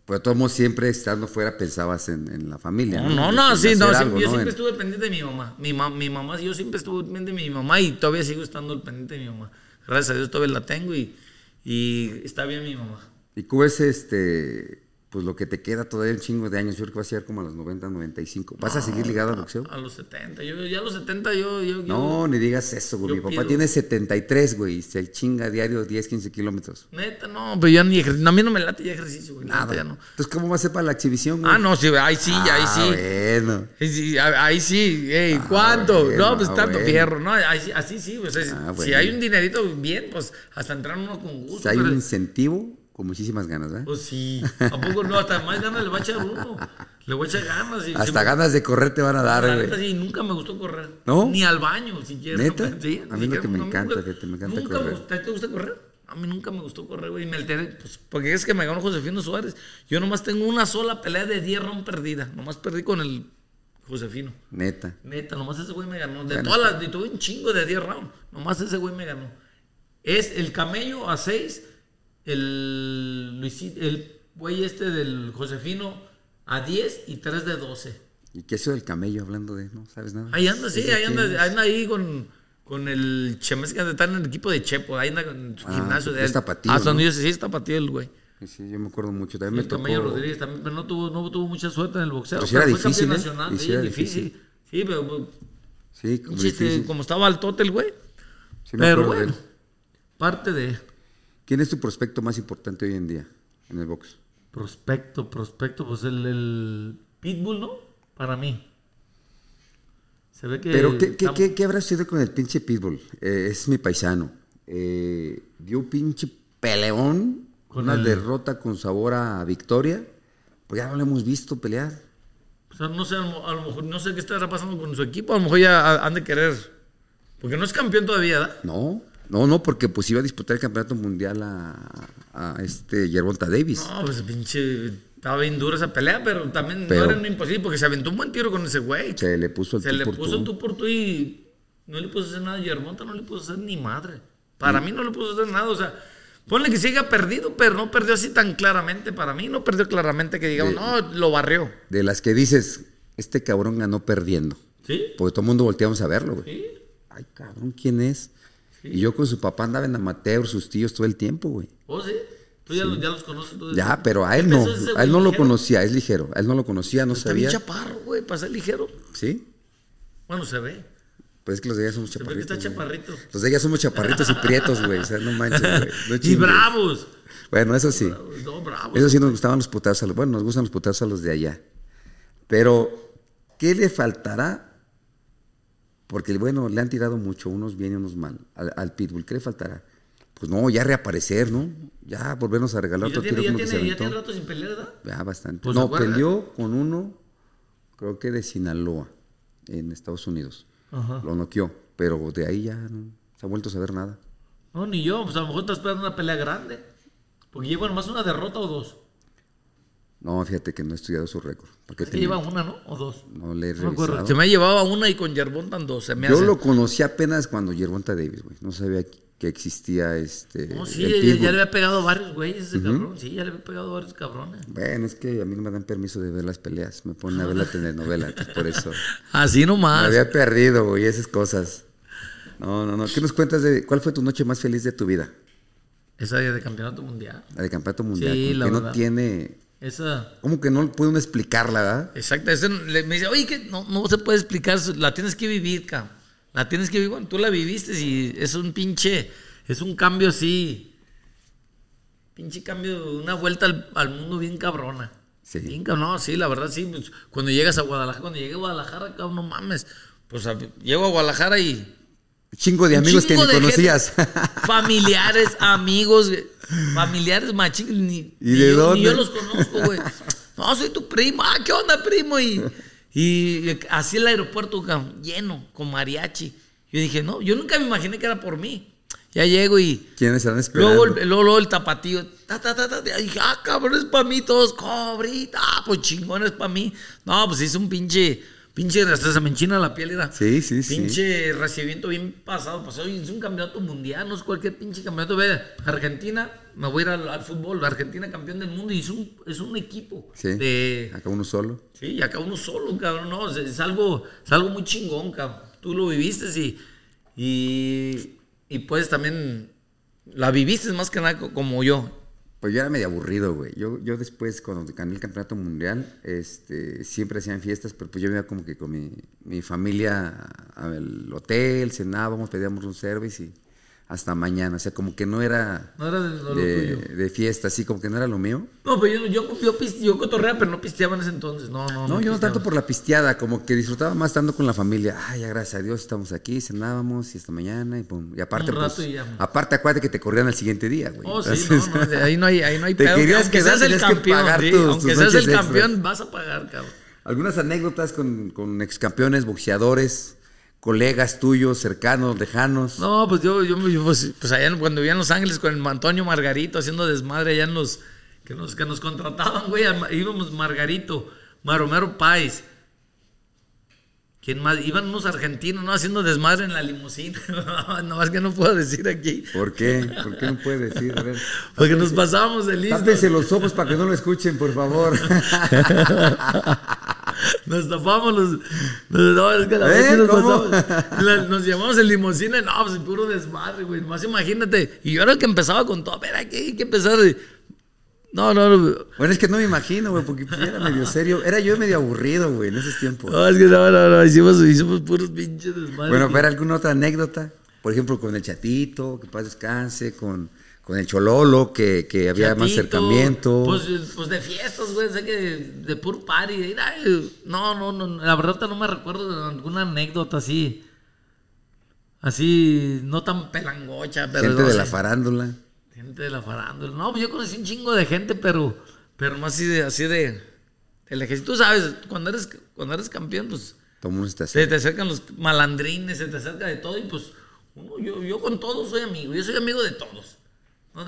Todos modos, siempre estando fuera pensabas en, en la familia. No, ¿no? no, sí, no. algo, yo ¿no? siempre estuve pendiente de mi mamá. Mi, ma- mi mamá, yo siempre estuve pendiente de mi mamá y todavía sigo estando pendiente de mi mamá. Gracias a Dios todavía la tengo y, y está bien mi mamá. ¿Y cómo es este, pues lo que te queda todavía un chingo de años. Yo creo que vas a llegar como a los 90, 95. ¿Vas a seguir ligado al boxeo? A los 70. Yo, ya a los 70 yo... yo, yo- No, ni digas eso, güey. yo Mi papá pido- tiene 73, güey. y Se chinga diario 10, 15 kilómetros. Neta, no, pero ya ni ejercicio. A mí no me late ya ejercicio, güey. Nada. Ya no. Entonces, ¿cómo va a ser para la exhibición, güey? Ah, no, sí, ahí sí, ahí Ah, sí. bueno. Ahí sí, ahí sí, ey, ¿cuánto? bueno, no, pues ah, tanto bueno. fierro, ¿no? Ahí sí- así sí, pues, es- Ah, si bueno. hay un dinerito bien, pues hasta entrar uno con gusto. sea, hay pero- un incentivo con muchísimas ganas, ¿verdad? Pues sí, ¿a poco no? Hasta más ganas le va a echar uno. Le voy a echar ganas. y- Hasta ganas de correr te van a dar, güey. sí, nunca me gustó correr. ¿No? Ni al baño, siquiera. ¿Neta? Sí, A mí lo que me encanta, nunca- fíjate, me encanta nunca correr. gustó- ¿Te gusta correr? A mí nunca me gustó correr, güey. Y me alteré, pues, porque es que me ganó Josefino Suárez. Yo nomás tengo una sola pelea de 10 rounds perdida. Nomás perdí con el Josefino. Neta. Neta, nomás ese güey me ganó. De todas las, tuve un chingo de 10 rounds. Nomás ese güey me ganó. Es el camello a 6, el Luisito, el güey este del Josefino a 10 y 3 de 12. ¿Y qué es eso del camello hablando de? ¿No sabes nada? Ahí anda, sí, ¿Ese ahí anda, es? anda ahí con, con el Chemes que está en el equipo de Chepo, ahí anda en su Ah, gimnasio de es él. tapatío, Hasta donde ¿no? yo sí, es tapatío el güey. Sí, yo me acuerdo mucho. También el me tocó. Camello Rodríguez también, pero no tuvo, no tuvo mucha suerte en el boxeo. Pero era pero fue difícil, ¿eh? nacional, sí era difícil. difícil. Sí, pero pues, Sí, como chiste, como estaba al tote el güey. Sí pero bueno, parte de ¿Quién es tu prospecto más importante hoy en día en el box? prospecto, prospecto, pues el, el Pitbull, ¿no? Para mí. Se ve que... Pero, ¿qué, qué, qué, qué habrá sido con el pinche Pitbull? Eh, es mi paisano. Eh, dio un pinche peleón, Con una el- derrota con sabor a victoria. Pues ya no lo hemos visto pelear. O sea, no sé, a lo, mejor, no sé qué estará pasando con su equipo. A lo mejor ya ha- han de querer. Porque no es campeón todavía, ¿verdad? No, no, no, porque pues iba a disputar el campeonato mundial a, a este Gervonta Davis. No, pues pinche. Estaba bien dura esa pelea, pero también Pero- no era imposible porque se aventó un buen tiro con ese güey. Se le puso el Se tú le por puso tú. tú por tú y no le puso hacer nada. Yermonta no le puso hacer ni madre. Para mí no le puso hacer nada. O sea, ponle que siga perdido, pero no perdió así tan claramente. Para mí no perdió claramente que digamos, no, lo barrió. De las que dices, este cabrón ganó perdiendo. ¿Sí? Porque todo el mundo volteamos a verlo, güey. ¿Sí? Ay, cabrón, ¿quién es? Y yo con su papá andaba en amateur, sus tíos todo el tiempo, güey. ¿O sí? Tú ya, Los, ya los conoces. tú Ya, pero a él ¿Qué no. A él no lo conocía, es ligero. A él no lo conocía, no Está bien sabía. chaparro, güey, para ser ligero. ¿Sí? Bueno, se ve. Pues es que los de ella somos Se ve que chaparritos. está chaparrito. Los de ella somos chaparritos y prietos, güey. O sea, no manches, güey. *laughs* No y bravos. Bueno, eso sí. No, bravos. Eso sí nos gustaban los putazos. Bueno, nos gustan los putazos a los de allá. Pero, ¿qué le faltará? Porque, bueno, le han tirado mucho, unos bien y unos mal, al, al Pitbull. ¿Qué le faltará? Pues no, ya reaparecer, ¿no? Ya volvernos a regalar ya otro tiene, tiro ya como que se tiene, ya aventó. tiene rato sin pelear, ¿verdad? Ya, bastante. Pues, no, peleó con uno, creo que de Sinaloa, en Estados Unidos. Ajá. Lo noqueó, pero de ahí ya no se ha vuelto a saber nada. No, ni yo. Pues a lo mejor estás esperando una pelea grande. Porque lleva nomás una derrota o dos. No, fíjate que no he estudiado su récord. Porque Es que lleva una, ¿no? O dos. no le he No me revisado. Se me llevaba una y con Yerbontan dos. Se me Yo hace. lo conocí apenas cuando Gervonta Davis, güey. No sabía que existía este. No, sí, el ya, le había pegado varios güeyes ese cabrón. Sí, ya le había pegado varios cabrones. Bueno, es que a mí no me dan permiso de ver las peleas. Me ponen a ver la telenovela, entonces por eso. *laughs* Así Me nomás. había perdido, güey, esas cosas. No, no, no. ¿Qué nos cuentas de cuál fue tu noche más feliz de tu vida? Esa de campeonato mundial. La de campeonato mundial. Sí, la que no tiene. Esa. ¿Cómo que no puede uno explicarla, verdad? Exacto. ese le- me dice, oye, que no, no se puede explicar. La tienes que vivir, cabrón. La tienes que vivir. Bueno, tú la viviste y es un pinche. Es un cambio así. Pinche cambio, una vuelta al, al mundo bien cabrona. Sí. Bien cabrón. No, sí, la verdad, sí. pues, cuando llegas a Guadalajara, cuando llegué a Guadalajara, cabrón, no mames. Pues a- llego a Guadalajara y Chingo de amigos que ni conocías. *laughs* *laughs* familiares, amigos, familiares machín, ni, ¿Y ni de yo, dónde? ni yo los conozco, güey. *laughs* No, soy tu primo. Ah, ¿qué onda, primo? Y, y así el aeropuerto, lleno, con mariachi. Yo dije, no, yo nunca me imaginé que era por mí. Ya llego y ¿Quiénes estarán esperando? luego, el- luego, luego el tapatío, ta, ta, ta, ta, y dije, ah, cabrón, es para mí, todos, cobrita, ah, pues chingón, es para mí. No, pues hice un pinche, pinche, hasta se me enchina la piel, era. Sí, sí, sí. Pinche recibimiento bien pasado. Pasó y es un campeonato mundial, no es cualquier pinche campeonato. Ve, Argentina, me voy a ir al, al fútbol. Argentina campeón del mundo y es un, es un equipo. Sí. De, Acá uno solo. sí, acá uno solo, cabrón. No, es, es algo, es algo muy chingón, cabrón. Tú lo viviste y, y, y pues también la viviste más que nada co- como yo. Pues yo era medio aburrido, güey. Yo, yo después, cuando gané el campeonato mundial, este, siempre hacían fiestas, pero pues yo iba como que con mi, mi familia al hotel, cenábamos, pedíamos un service y hasta mañana. O sea, como que no era No era de fiesta, así como que no era lo mío. No, pues yo, yo, yo, yo cotorreaba, pero no pisteaba en ese entonces. No, no, No, yo no tanto por la pisteada, como que disfrutaba más estando con la familia. Ay, ya gracias a Dios estamos aquí, cenábamos y hasta mañana y pum. Y aparte, Un rato pues, y ya. aparte acuérdate que te corrían al siguiente día, güey. Oh, sí, Entonces, no, no, ahí no hay, ahí no hay *laughs* Te pedo. querías aunque quedar, seas el campeón, pagar sí, tus- aunque tus seas el noches extras. campeón, vas a pagar, cabrón. Algunas anécdotas con, con excampeones, boxeadores, colegas tuyos, cercanos, lejanos. No, pues yo, yo, yo, pues, pues allá cuando vivía en Los Ángeles con el Antonio Margarito haciendo desmadre allá en los que nos, que nos contrataban, güey, íbamos Margarito, Maromero Pais. ¿Quién más? Iban unos argentinos, ¿no? Haciendo desmadre en la limusina. *laughs* no más que no puedo decir aquí. ¿Por qué? ¿Por qué no puede decir? A ver. *laughs* Porque nos pasábamos de listo. Tápense los ojos para que no lo escuchen, por favor. *laughs* Nos tapamos los. Nos, la ¿Eh? nos, pasamos. La- nos llevamos en limusina, no, pues puro desmadre, güey. Más imagínate. Y yo era el que empezaba con todo. A ver, aquí hay que empezar. No, no, no. Bueno, es que no me imagino, güey, porque pues, era medio serio. Era yo medio aburrido, güey, en esos tiempos. No, es que no, no, no. Hicimos, hicimos puros pinches desmadres. Bueno, ver alguna otra anécdota. Por ejemplo, con el chatito, que paz descanse, con, con el chololo, que, que había más acercamiento. Pues, pues de fiestas, güey. Sé que de, de pur party. de ir a- No, no, no. La verdad no me recuerdo de alguna anécdota así. Así, no tan pelangocha, pero. gente no de la farándula. Gente de la farándula. No, pues yo conocí un chingo de gente, pero, pero más así de, así de, del ejército. Tú sabes, cuando eres, cuando eres campeón, pues el así. se te acercan los malandrines, se te acerca de todo y pues uno, yo, yo con todos soy amigo. Yo soy amigo de todos.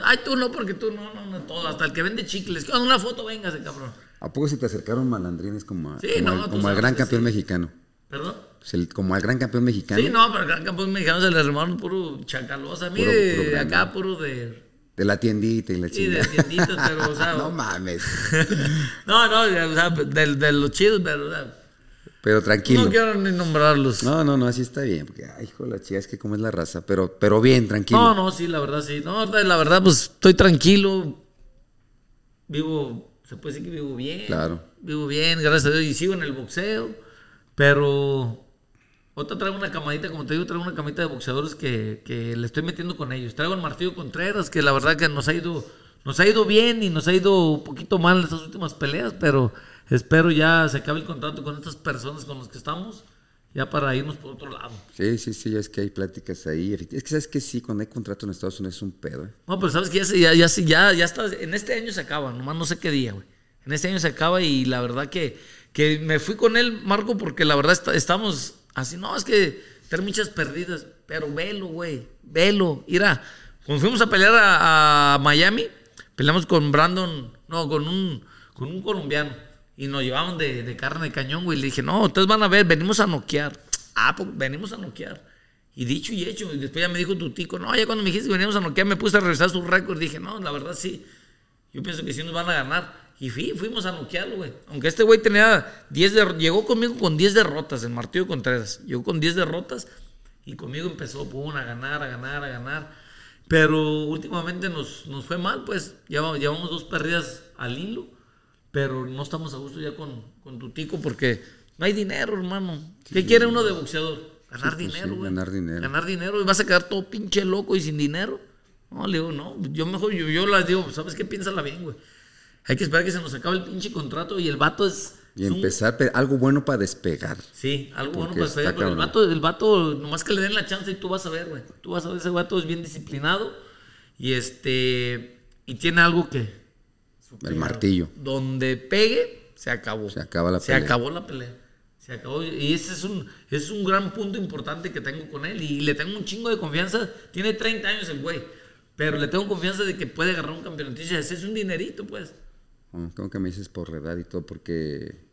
Ay, tú no, porque tú no, no, no, todo. Hasta el que vende chicles. Con una foto, véngase, cabrón. ¿A poco se te acercaron malandrines como, a- Sí, como, no, al, como al gran campeón sí. mexicano? ¿Perdón? Como al gran campeón mexicano. Sí, no, pero el gran campeón mexicano se le armaron puro chacalosa. Mí Puro- acá puro de... De la tiendita y la Sí, de chingada. tienditas, pero, o sea... *laughs* no mames. *laughs* No, no, o sea, de, de los chidos, pero o sea, Pero tranquilo. no quiero ni nombrarlos. No, No, no, no, así está bien. Porque, ay, hijo de la chica, es que como es la raza. Pero, pero bien, tranquilo. no, sí, la verdad sí. No, la verdad, pues estoy tranquilo. Vivo, se puede decir que vivo bien. Claro. Vivo bien, gracias a Dios, y sigo en el boxeo. Pero otra traigo una camadita, como te digo, traigo una camadita de boxeadores que, que le estoy metiendo con ellos. Traigo al Martillo Contreras, que la verdad que nos ha ido, nos ha ido bien y nos ha ido un poquito mal en estas últimas peleas, pero espero ya se acabe el contrato con estas personas con las que estamos, ya para irnos por otro lado. Sí, sí, sí, ya es que hay pláticas ahí. Es que sabes que sí, cuando hay contrato en Estados Unidos es un pedo. ¿eh? No, pero sabes que ya, ya, ya, ya, ya está, en este año se acaba, nomás no sé qué día, güey. En este año se acaba y la verdad que, que me fui con él, Marco, porque la verdad está- estamos así, no, es que tener muchas perdidas, pero velo, güey, velo. Mira, cuando fuimos a pelear a, a Miami, peleamos con Brandon, no, con un, con un colombiano y nos llevaban de, de carne de cañón, güey. Le dije, no, ustedes van a ver, venimos a noquear. Ah, pues venimos a noquear. Y dicho y hecho, y después ya me dijo tu tico, no, ya cuando me dijiste que veníamos a noquear, me puse a revisar su récord. Dije, no, la verdad sí. Yo pienso que sí nos van a ganar. Y fui, fuimos a noquearlo, güey. Aunque este güey tenía 10 der- llegó conmigo con 10 derrotas en Martillo Contreras. Llegó con 10 derrotas y conmigo empezó pum, a ganar, a ganar, a ganar. Pero últimamente nos, nos fue mal, pues. Llevamos, llevamos dos perdidas al hilo. Pero no estamos a gusto ya con, con tu tico porque no hay dinero, hermano. ¿Qué quiere uno de boxeador? Ganar pues dinero, sí, güey. ganar dinero. Ganar dinero y vas a quedar todo pinche loco y sin dinero. No, le digo, no. Yo mejor, yo, yo la digo, ¿sabes qué? Piénsala bien, güey. Hay que esperar que se nos acabe el pinche contrato y el vato es. Y un- empezar pe- algo bueno para despegar. Sí, algo bueno para hacer, pero el vato, el vato, nomás que le den la chance y tú vas a ver, güey. Tú vas a ver, ese vato es bien disciplinado y este, y tiene algo que... El martillo. Donde pegue, se acabó. Se acaba la Se pelea. acabó la pelea. Se acabó. Y ese es un, es un gran punto importante que tengo con él. Y le tengo un chingo de confianza. Tiene 30 años el güey. Pero le tengo confianza de que puede agarrar un campeonato. Y ese es un dinerito, pues. Bueno, tengo que me dices por la edad y todo, porque.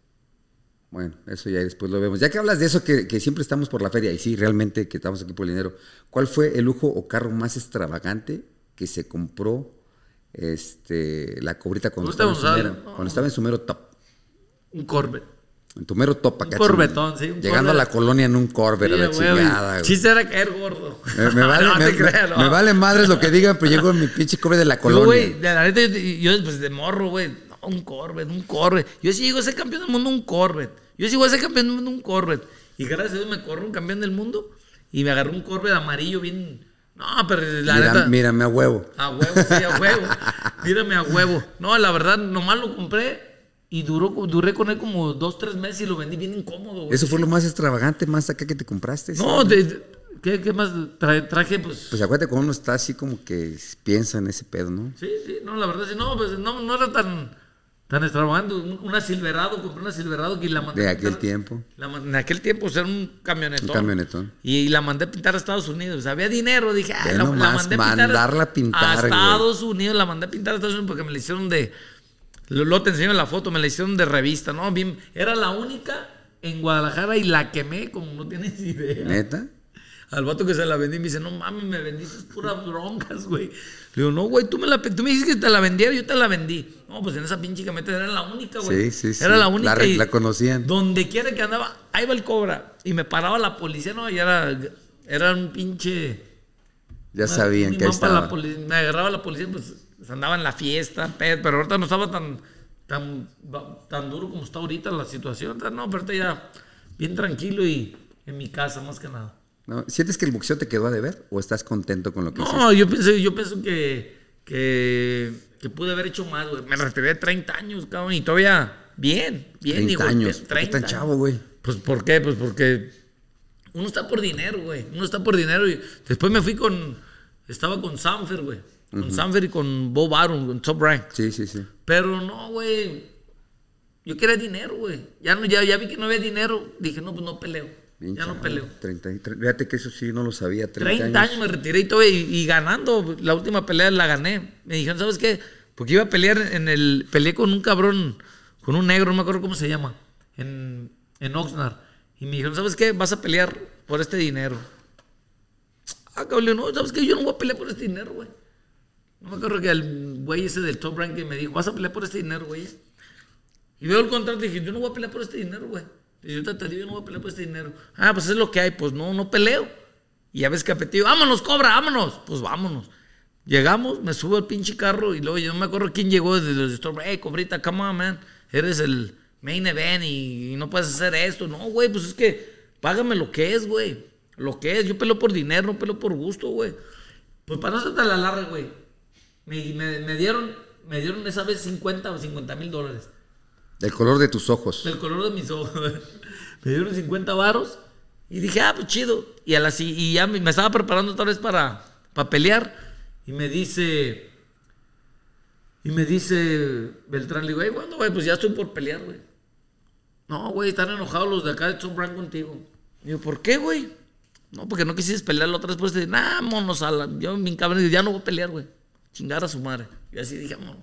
Bueno, eso ya después lo vemos. Ya que hablas de eso, que, que siempre estamos por la feria, y sí, realmente que estamos aquí por el dinero. ¿Cuál fue el lujo o carro más extravagante que se compró este, la cobrita cuando estaba, en su Gonzalo, mero, no. cuando estaba en su mero top? Un Corvette. En tu mero top acá. Un corbetón, chingada. sí, un Llegando a la colonia en un la Sí, güey, chingada, güey. Chiste era caer gordo. Me, me *laughs* vale, no me, te creas, no. me vale madres lo que digan, pero llego en mi pinche cobre de la colonia. güey, de la neta, yo, yo, pues de morro, güey. No, un Corvette, un Corvette. Yo sí llego a ser campeón del mundo, un Corvette. Yo sí voy a ser campeón del mundo, un Corvette. Y gracias a Dios me corro un campeón del mundo y me agarró un Corvette amarillo bien. No, pero la Mira, neta. mírame a huevo. A huevo, sí, a huevo. *laughs* Mírame a huevo. No, la verdad, nomás lo compré y duró, duré con él como dos, tres meses y lo vendí bien incómodo, güey. Eso fue lo más extravagante, más acá que te compraste. No, de- de- ¿qué, qué más traje? traje pues, Pues acuérdate cuando uno está así como que piensa en ese pedo, ¿no? Sí, sí, no, la verdad sí, no, pues no, no era tan, tan extravagante. Un- Una Silverado, compré una Silverado que la mandé De a aquel pintar- tiempo. la en aquel tiempo, o sea, era un camionetón. Un camionetón. Y, la mandé a pintar a Estados Unidos. Había dinero, dije, ah, la, la nomás, mandé a pintar. mandarla a pintar, güey. Estados Unidos, la mandé a pintar a Estados Unidos porque me la hicieron de. Lo, lo te enseño en la foto, me la hicieron de revista, ¿no? Bien, era la única en Guadalajara y la quemé, como no tienes *laughs* idea. ¿Neta? Al vato que se la vendí me dice, no mames, me vendiste puras broncas, güey. Le digo, no, güey, tú me, la, tú me dijiste que te la vendiera, yo te la vendí. No, pues en esa pinche camioneta era la única, güey. Sí, sí, sí. Era la única. La- y la conocían. Donde quiera que andaba, ahí va el cobra. Y me paraba la policía, no, y era, era un pinche... Ya una- sabían que ahí estaba. me agarraba la policía, pues, andaba en la fiesta, pe- pero ahorita no estaba tan, tan, tan duro como está ahorita la situación. No, pero ahorita ya bien tranquilo y en mi casa más que nada. ¿No? ¿Sientes que el boxeo te quedó a deber o estás contento con lo que hiciste? No, yo pienso, yo pienso que, que, que pude haber hecho más, güey. Me retiré de 30 años, cabrón, y todavía bien, bien. 30 digo, años. ¿Por qué 30 tan chavo, güey? Pues, ¿por qué? Pues porque uno está por dinero, güey. Uno está por dinero y después me fui con, estaba con Sanfer, güey. Con Sanfer y con Bob Arum, con Top Rank. Sí, sí, sí. Pero no, güey. Yo quería dinero, güey. Ya, no, ya, ya vi que no había dinero. Dije, no, pues no peleo. Bien ya no peleo. 33. Fíjate que eso sí no lo sabía. 30, 30 años. me retiré y todo, y, y ganando. La última pelea la gané. Me dijeron, ¿sabes qué? Porque iba a pelear en el. Peleé con un cabrón, con un negro, no me acuerdo cómo se llama, en, en Oxnard. Y me dijeron, ¿sabes qué? Vas a pelear por este dinero. Ah, cabrón, no, ¿sabes qué? Yo no voy a pelear por este dinero, güey. No me acuerdo que el güey ese del top rank que me dijo, vas a pelear por este dinero, güey. Y veo el contrato y dije, yo no voy a pelear por este dinero, güey. Y yo te digo, yo no voy a pelear por este dinero. Ah, pues es lo que hay. Pues no, no peleo. Y ya ves que vámonos, cobra, vámonos. Pues vámonos. Llegamos, me subo al pinche carro y luego yo no me acuerdo quién llegó desde los store. Hey, cobrita, come on, man. Eres el main event y, no puedes hacer esto. No, güey, pues es que págame lo que es, güey. Lo que es. Yo peleo por dinero, no peleo por gusto, güey. Pues para no hacerte la larga, güey. Me- me dieron, me dieron esa vez 50 o 50 mil dólares. Del color de tus ojos. Del color de mis ojos. *laughs* me dieron 50 varos y dije, ah, pues chido. Y, a la, y ya me, me estaba preparando otra vez para, para pelear. Y me dice, y me dice Beltrán, le digo, hey, ¿cuándo, güey? Pues ya estoy por pelear, güey. No, güey, están enojados los de acá de Brand contigo. Digo, ¿por qué, güey? No, porque no quisiste pelear la otra vez. Pues, nah, monos, a la... yo mi cabrón, ya no voy a pelear, güey. Chingar a su madre. Y así dije, mono,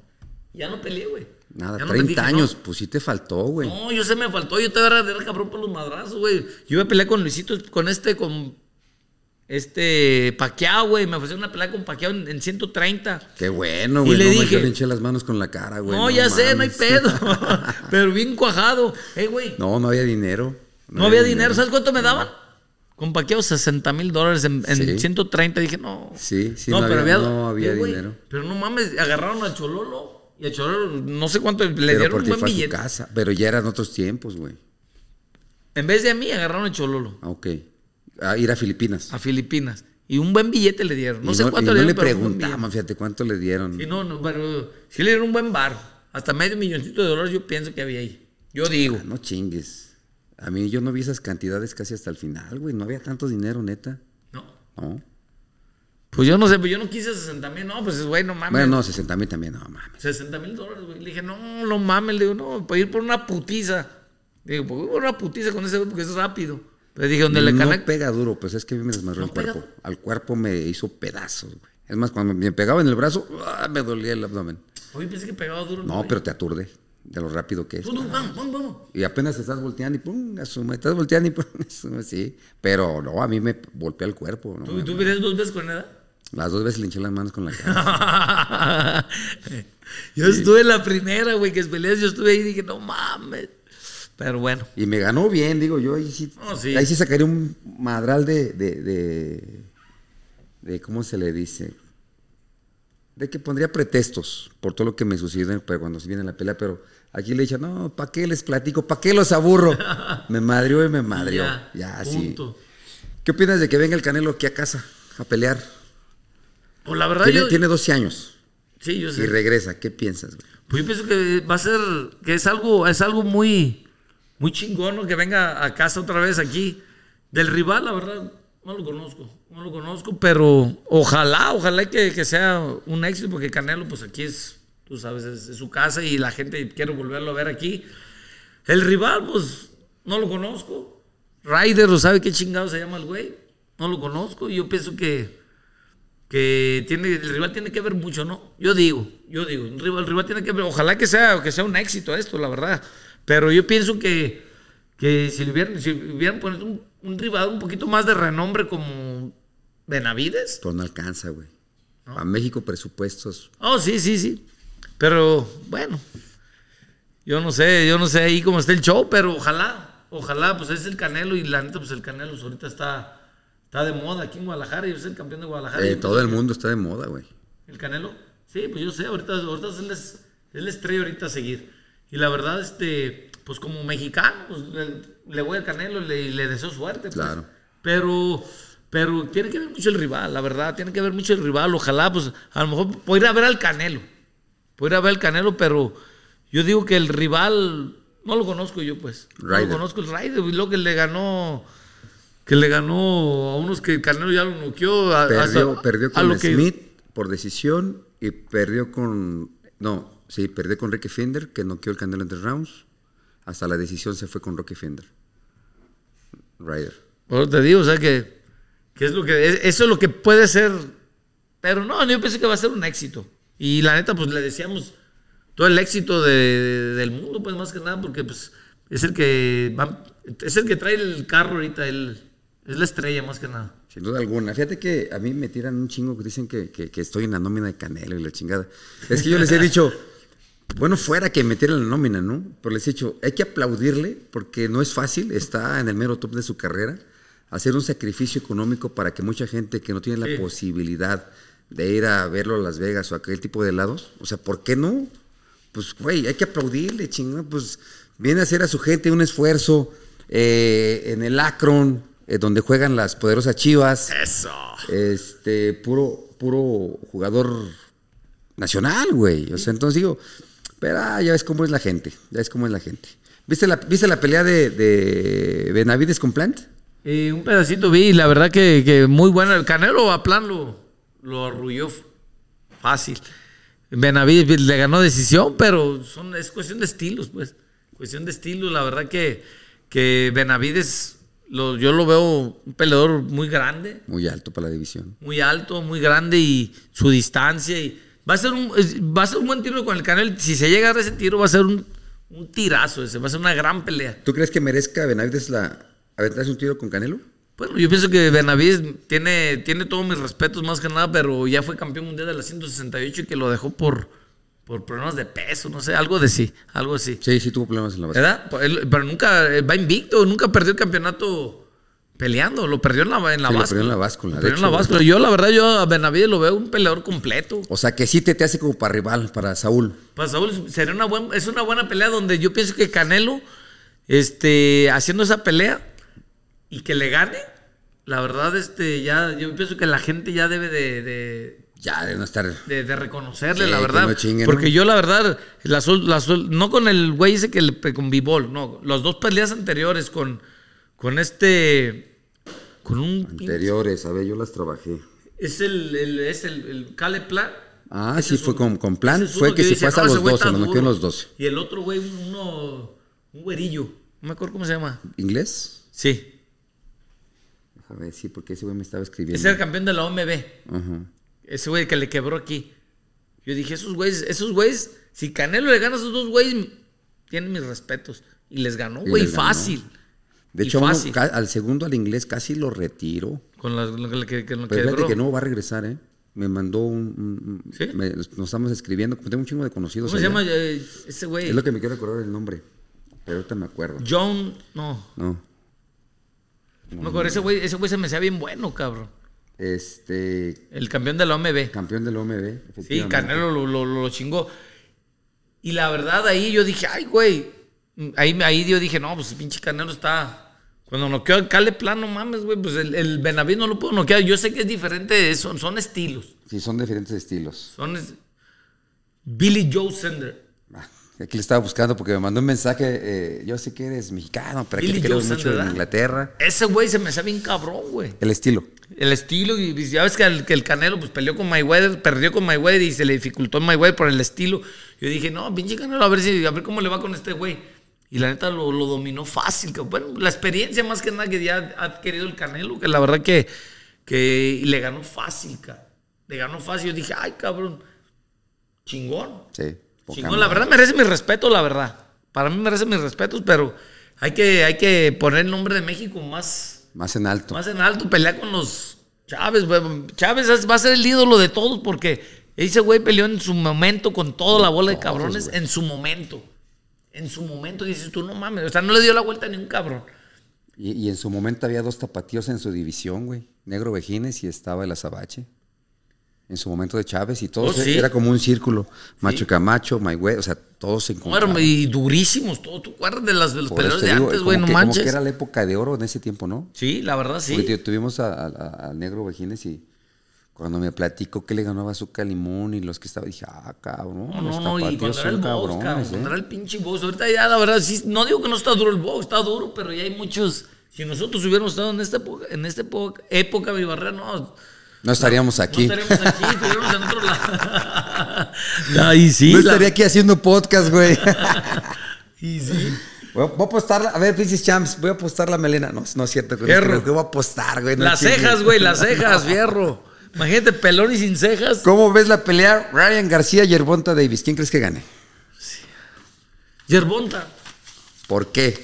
ya no peleé, güey. Nada, Ya no 30 dije, no. años. Pues sí te faltó, güey. No, yo sé me faltó, yo te era, era cabrón por los madrazos, güey. Yo iba a pelear con Luisito, con este, con este Paquiao, güey. Me ofrecieron una pelea con Paquiao en, en 130. Qué bueno, Y güey. le no, dije- le hinché las manos con la cara, güey. no, ya sé, no hay pedo. *laughs* *laughs* Pero bien cuajado. Eh, güey. No, No, no había dinero. había dinero. ¿Sabes cuánto me daban? Con Paquiao 60 mil dólares en, en Sí. 130. Dije, no. Sí, sí, no había- no había Eh, dinero. Pero no mames, agarraron a Chololo. Y a Chololo, no sé cuánto, le Pero dieron un buen fue a su billete. casa. Pero ya eran otros tiempos, güey. En vez de a mí, agarraron a Chololo. Ah, ok. A ir a Filipinas. a Filipinas. Y un buen billete le dieron. No y sé no, cuánto y le no dieron, le un buen preguntamos, fíjate cuánto le dieron. billete. Sí, no, no, pero sí le dieron un buen bar. Hasta medio milloncito de dólares yo pienso que había ahí. Yo digo. Ah, no chingues. A mí yo no vi esas cantidades casi hasta el final, güey. No había tanto dinero, neta. No. No. Pues yo no sé, pues yo no quise 60 mil. No, pues güey, no mames. Bueno, no, 60 mil también, no mames. 60 mil dólares, güey. Le dije, no, no mames. Le digo, no, para ir por una putiza. Le digo, pues voy por una putiza con ese güey porque es rápido. Le dije, donde le no cana. pega duro, pues es que a mí me desmadró No el pega. cuerpo. Al cuerpo me hizo pedazos, güey. Es más, cuando me pegaba en el brazo, ¡ah! me dolía el abdomen. Oye, pensé que pegaba duro. No, pero te aturde de lo rápido que es. Vamos, vamos, vamos. Y apenas estás volteando y pum, asuma, estás volteando y pum, *laughs* asuma, sí. Pero no, a mí me golpea el cuerpo. ¿no? ¿Tú, tú vienes dos veces con edad? Las dos veces le hinché las manos con la cara. *laughs* yo estuve en la primera, güey, que peleas, yo estuve ahí y dije, no mames. Pero bueno. Y me ganó bien, digo yo. Ahí sí, sí. ahí sí sacaría un madral de, de, de, de- ¿Cómo se le dice? De que pondría pretextos por todo lo que me sucede cuando se viene la pelea. Pero aquí le dije, no, ¿para qué les platico? ¿Para qué los aburro? *laughs* me madrió y me madrió. Ya, Ya, sí. punto. ¿Qué opinas de que venga el Canelo aquí a casa a pelear? Pues la verdad, Tiene, yo. tiene 12 años sí, yo y sé. regresa. ¿Qué piensas? güey? Pues yo pienso que va a ser, que es algo, es algo muy, muy chingón ¿no? que venga a casa otra vez aquí. Del rival, la verdad, no lo conozco, no lo conozco, pero ojalá, ojalá que, que sea un éxito, porque Canelo, pues aquí es, tú sabes, es, es su casa y la gente quiere volverlo a ver aquí. El rival, pues, no lo conozco. Ryder, ¿o sabe qué chingado se llama el güey? No lo conozco y yo pienso que, que tiene, el rival tiene que ver mucho, ¿no? Yo digo, yo digo, el rival, el rival tiene que ver, ojalá que sea, que sea un éxito esto, la verdad. Pero yo pienso que, que si hubieran, si hubieran puesto un, un rival un poquito más de renombre como Benavides. Pues no alcanza, güey. A México presupuestos. Oh, sí, sí, sí. Pero bueno, yo no sé, yo no sé ahí cómo está el show, pero ojalá, ojalá, pues es el Canelo y la neta, pues el Canelo pues, ahorita está, está de moda aquí en Guadalajara y es el campeón de Guadalajara. Eh, todo pues, el mundo está de moda, güey. ¿El Canelo? Sí, pues yo sé, ahorita, ahorita es, el, es el estrella ahorita a seguir. Y la verdad, este, pues como mexicano, pues le, le voy al Canelo y le, le deseo suerte. pues. Claro. Pero, pero tiene que ver mucho el rival, la verdad, tiene que ver mucho el rival. Ojalá, pues a lo mejor puedo ir a ver al Canelo. Puedo ir a ver al Canelo, pero yo digo que el rival, no lo conozco yo, pues. No lo conozco el Ryder, y lo que le ganó. Que le ganó a unos que el Canelo ya lo noqueó. a- Perdió, hasta- perdió a con que- Smith por decisión y perdió con. No, sí, perdió con Ricky Finder, que noqueó el Canelo en tres rounds. Hasta la decisión se fue con Rocky Finder. Ryder. Eso te digo, o sea que, que es lo que es- eso es lo que puede ser. Pero no, yo pensé que va a ser un éxito. Y la neta, pues le decíamos todo el éxito de- de- del mundo, pues más que nada, porque pues es el que va- es el que trae el carro ahorita, él, es la estrella más que nada. Sin duda alguna. Fíjate que a mí me tiran un chingo que dicen que, que- que estoy en la nómina de Canelo y la chingada. Es que yo les he dicho, *laughs* bueno, fuera que metieran la nómina, ¿no? Pero les he dicho, hay que aplaudirle porque no es fácil, está en el mero top de su carrera, hacer un sacrificio económico para que mucha gente que no tiene la Sí. posibilidad de ir a verlo a Las Vegas o a aquel tipo de lados, o sea, ¿por qué no? Pues, güey, hay que aplaudirle, chingón, pues viene a hacer a su gente un esfuerzo eh, en el Akron, eh, donde juegan las poderosas Chivas. Eso. Este, puro, puro jugador nacional, güey. O sea, entonces digo, pero ah, ya ves cómo es la gente, ya ves cómo es la gente. ¿Viste la, ¿viste la pelea de, de Benavides con Plant? Y un pedacito vi, la verdad que, que muy bueno. El Canelo a plan lo, lo arrulló fácil. Benavides le ganó decisión, pero son, es cuestión de estilos, pues. Cuestión de estilos. La verdad que, que Benavides, lo, yo lo veo un peleador muy grande, Muy alto para la división. muy alto, muy grande y su distancia. Y va, a ser un, va a ser un buen tiro con el Canelo. Si se llega a ese tiro, va a ser un, un tirazo ese. Va a ser una gran pelea. ¿Tú crees que merezca Benavides la aventarse un tiro con Canelo? Bueno, yo pienso que Benavides tiene, tiene todos mis respetos más que nada, pero ya fue campeón mundial de la 168 y que lo dejó por, por problemas de peso, no sé, algo de sí, algo así. Sí, sí tuvo problemas en la base. ¿Verdad? Pero nunca, eh, va invicto, nunca perdió el campeonato peleando, lo perdió en la, en la Sí, lo báscula. perdió en la báscula, Lo en la báscula. Yo, la verdad, yo a Benavides lo veo un peleador completo. O sea, que sí te, te hace como para rival, para Saúl. Pues Saúl, sería una buen, es una buena pelea donde yo pienso que Canelo, este, haciendo esa pelea y que le gane, la verdad, este, ya, yo pienso que la gente ya debe de, de, Ya, de no estar... de- de reconocerle, Sí, la verdad. no chinguen, porque ¿no? yo, la verdad, la sol- la sol- no con el güey ese que le con Bivol, no, las dos peleas anteriores con, con este, con un... Anteriores, a ver, yo las trabajé. Es el, el- es el, el Cale Plan. Ah, Ese sí, es fue con, con Plan, es fue que se hasta "No, los güey 12, está lo metió en duro". los 12. Y el otro güey, uno, un güerillo. No me acuerdo cómo se llama. ¿Inglés? Sí. A ver, sí, porque ese güey me estaba escribiendo. Era el campeón de la OMB. Ajá. Ese güey que le quebró aquí. Yo dije, esos güeyes, esos güeyes, si Canelo le gana a esos dos güeyes, tienen mis respetos. Y les ganó, güey, ganó. fácil. De hecho, fácil. al segundo al inglés casi lo retiro. Con la- lo que, que, lo Pero fíjate quebró. que no va a regresar, ¿eh? Me mandó un... ¿Sí? me- nos estamos escribiendo, tengo un chingo de conocidos ¿Cómo se llama eh, ese güey? Es lo que me quiero recordar el nombre. pero ahorita me acuerdo. John, no. No. No acuerdo, ese güey, ese güey se me hacía bien bueno, cabrón. Este, El campeón de la OMB. campeón del OMB, Sí. Canelo lo, lo, lo chingó. Y la verdad, ahí yo dije, ay, güey. Ahí, ahí yo dije, no, pues el pinche Canelo está. Cuando noqueó al Cale Plano, mames, güey, pues el, el Benavides no lo puedo noquear. Yo sé que es diferente, son, son estilos. Sí, son diferentes estilos. Son. es- Billy Joe Sender. Aquí le estaba buscando porque me mandó un mensaje. eh, yo sé que eres mexicano, pero aquí te queremos mucho en. Inglaterra. Ese güey se me hace bien cabrón, güey. El estilo. El estilo, y y ya ves que el, que el Canelo pues peleó con Mayweather, perdió con Mayweather y se le dificultó a Mayweather por el estilo. Yo dije, no, pinche Canelo, a ver si, a ver cómo le va con este güey. Y la neta lo, lo dominó fácil. que- Bueno, la experiencia más que nada que ya ha adquirido el Canelo, que la verdad que, que le ganó fácil, ca. Le ganó fácil. Yo dije, ay, cabrón, chingón. Sí. Chingón, la verdad merece mi respeto, la verdad. Para mí merece mis respetos, pero hay que, hay que poner el nombre de México más, Más en alto. más en alto, pelea con los Chávez, güey. Chávez va a ser el ídolo de todos porque ese güey peleó en su momento con toda la bola de cabrones en su momento. En su momento dices tú, no mames. O sea, no le dio la vuelta a ningún cabrón. Y, y en su momento había dos tapatíos en su división, güey. Negro Vejines y estaba el Azabache. En su momento de Chávez y todos Oh, sí. era como un círculo. Macho Camacho, Maywe, o sea, todos se encontraban. eran- y durísimos, todo. ¿Tú acuerdas de, las, de los peleadores de digo, antes, como güey? No que- como manches. que era la época de oro en ese tiempo, ¿no? Sí, la verdad, sí. Porque, tuvimos a- a- a- al negro Vejines y cuando me platicó que le ganó a Bazooka Limón y los que estaban, dije, ah, cabrón, No, no, no, y era el box, cabrón, ¿eh? cuando era el pinche box. Ahorita ya, la verdad, sí, no digo que no está duro el box, está duro, pero ya hay muchos. Si nosotros hubiéramos estado en esta época, en esta época, época mi barrera, no. No estaríamos No aquí. estaríamos aquí, estaríamos en otro lado. *laughs* Ay, sí. no la- estaría aquí haciendo podcast, güey. *laughs* Y sí. Voy a, voy a apostar, a ver, Pinches Champs, voy a apostar la melena. No, no es cierto. Con Fierro. ¿qué voy a apostar, güey? No Las chingues. cejas, güey, las cejas, *laughs* fierro. Imagínate, pelón y sin cejas. ¿Cómo ves la pelea Ryan García y Yerbonta Davis? ¿Quién crees que gane? Yerbonta. ¿Por qué?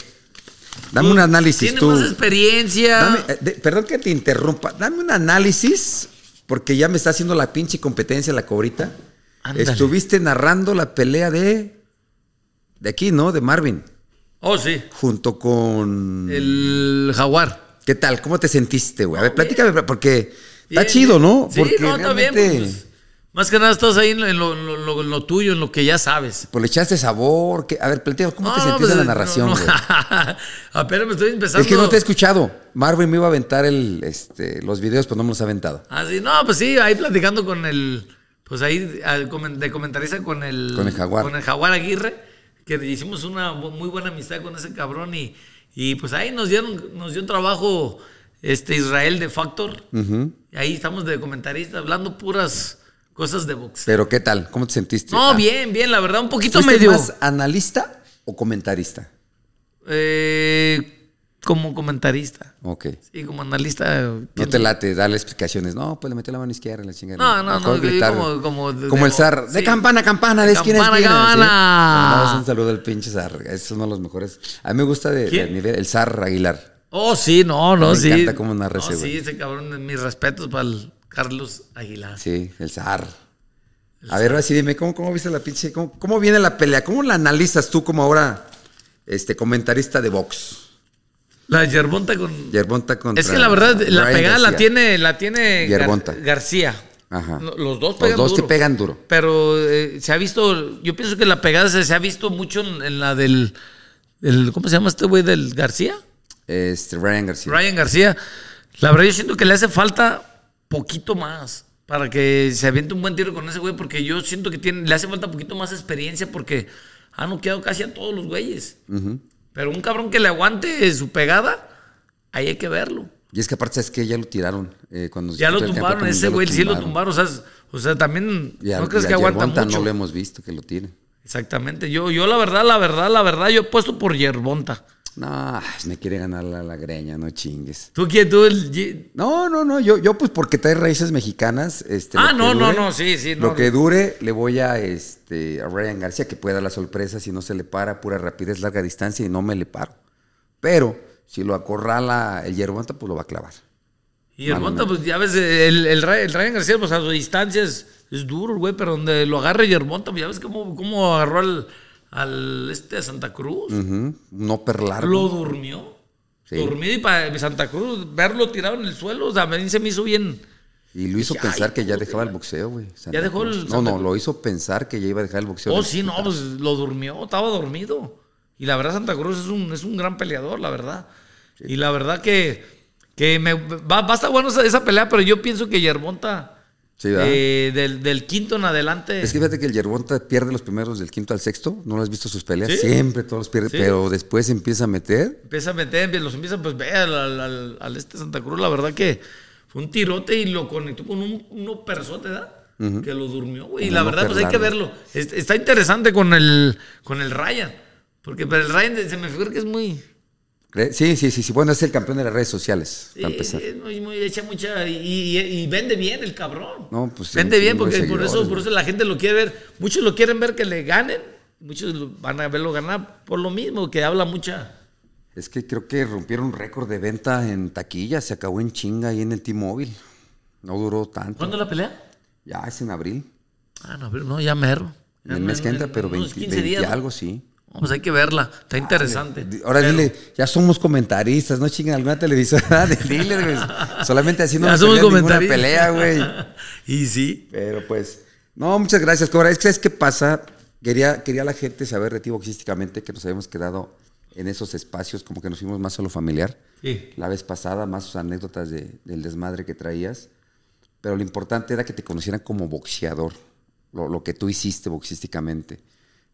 Dame un análisis Tiene tú. más experiencia. Dame, eh, de- perdón que te interrumpa. Dame un análisis, porque ya me está haciendo la pinche competencia la cobrita. Ándale. Estuviste narrando la pelea de. De aquí, ¿no? De Marvin. Oh, sí. Junto con. El jaguar. ¿Qué tal? ¿Cómo te sentiste, güey? A ver, platícame, porque está Bien, chido, ¿no? Sí, porque no, está bien. realmente, pues, más que nada estás ahí en lo, en lo- en lo- en lo tuyo, en lo que ya sabes. pues le echaste sabor. A ver, platícame, ¿cómo te No, sentiste pues, en la narración, no. *laughs* Apenas me estoy empezando. Es que no te he escuchado. Marvin me iba a aventar el, este, los videos, pero no me los ha aventado. Ah, sí, no, pues sí, ahí platicando con el. Pues ahí de comentarista con el. Con el Jaguar. Con el Jaguar Aguirre, que hicimos una muy buena amistad con ese cabrón y, y pues ahí nos dieron, nos dio trabajo este Israel de Factor. Ahí estamos de comentarista hablando puras cosas de boxeo. Pero ¿qué tal? ¿Cómo te sentiste? No, Ah, bien, bien, la verdad, un poquito ¿Fuiste medio. más analista o comentarista? eh, como comentarista. Ok. Sí, como analista. No pienso- te late darle explicaciones. No, pues le metió la mano izquierda la chingada. No, no, no, gritar. como- como de- Como el zar. De sí. campana a campana, de De esquina a esquina. ¿sí? campana. Mandamos un saludo al pinche zar. Es uno de los mejores. A mí me gusta de, nivel, el zar Aguilar. Oh, sí, no, no, Me sí. encanta cómo narra No, ese güey. Sí, ese cabrón, mis respetos para el Carlos Aguilar. Sí, el zar. A ver, ahora sí dime, ¿cómo, cómo viste la pinche? Cómo, cómo viene la pelea? ¿Cómo la analizas tú como ahora este, comentarista de box? La Yerbonta con. Yerbonta contra Es que la verdad, la pegada la tiene, la tiene Gar-. García. Ajá. Los dos Los pegan dos duro. te pegan duro. Pero eh, se ha visto, yo pienso que la pegada se, se ha visto mucho en, en la del, el- ¿cómo se llama este güey del García? Este, Ryan García. Ryan García. La verdad yo siento que le hace falta poquito más para que se aviente un buen tiro con ese güey porque yo siento que tiene, le hace falta poquito más experiencia porque ha noqueado casi a todos los güeyes. Pero un cabrón que le aguante su pegada, ahí hay que verlo. Y es que aparte es que ya lo tiraron. eh, cuando se Ya lo tumbaron, ese güey sí lo tumbaron. O sea, o sea también Y a- no crees y a que aguanta mucho. no lo hemos visto que lo tiene. Exactamente. Yo, yo la verdad, la verdad, la verdad, yo he puesto por Yerbonta. No, me quiere ganar la, la greña, no chingues. ¿Tú quién? ¿Tú el No, no, no, yo, yo pues porque trae raíces mexicanas. Este, Ah, no, no, no, sí, sí, no. Lo que dure, le voy a, este, a Ryan García, que puede dar la sorpresa si no se le para, pura rapidez, larga distancia, y no me le paro. Pero si lo acorrala el Yerbonta, pues lo va a clavar. Y Yerbonta, pues ya ves, el, el, Ryan García, pues a su distancia es, es duro, güey, pero donde lo agarre Yerbonta, pues ya ves cómo, cómo agarró al, al este de Santa Cruz. Upper largo. Lo durmió. Sí. Dormido y para Santa Cruz, verlo tirado en el suelo, o sea, a mí se me hizo bien. Y lo hizo Dije, pensar que ya dejaba el boxeo, güey. ¿Ya dejó el. No, no, Cruz? lo hizo pensar que ya iba a dejar el boxeo. Oh, sí, no, pues lo durmió, estaba dormido. Y la verdad, Santa Cruz es un, es un gran peleador, la verdad. Y la verdad que, que me, va, va a estar bueno esa, esa pelea, pero yo pienso que Yermonta, Eh, del, del quinto en adelante. Es que fíjate que el Yerbonta pierde los primeros del quinto al sexto. ¿No lo has visto sus peleas? ¿Sí? Siempre todos los pierde. Sí. Pero después empieza a meter. Empieza a meter, los empieza pues ve al, al- al- al este Santa Cruz, la verdad que fue un tirote y lo conectó con un, uno persote, ¿verdad? Que lo durmió, güey. Y la verdad, pues hay que verlo. Es- Está interesante con el, con el Ryan. Porque el Ryan se me figura que es muy. Sí, sí, sí, sí. Bueno, es el campeón de las redes sociales, Sí, para empezar. es muy, muy- echa mucha. Y, y- y vende bien el cabrón. No, pues, Vende bien porque por eso, seguidores, por eso la gente lo quiere ver. Muchos lo quieren ver que le ganen. Muchos van a verlo ganar por lo mismo, que habla mucha. Es que creo que rompieron récord de venta en taquilla. Se acabó en chinga ahí en el T-Mobile. No duró tanto. ¿Cuándo la pelea? Ya es en abril. Ah, no, pero no, ya mero. En el mes que entra, pero 20, 20 20 días. ¿no? algo, sí. Vamos, hay que verla. Está interesante. Ahora dile, ya somos comentaristas, no chingan alguna televisora *laughs* de dealer, güey. Solamente así no somos ninguna pelea, güey. *laughs* y sí. Pero pues, no, muchas gracias, Cobra. Es que, ¿sabes qué pasa? Quería, quería la gente saber de ti boxísticamente que nos habíamos quedado en esos espacios, como que nos fuimos más a lo familiar. Sí. La vez pasada, más sus anécdotas de- del desmadre que traías. Pero lo importante era que te conocieran como boxeador, lo, lo que tú hiciste boxísticamente.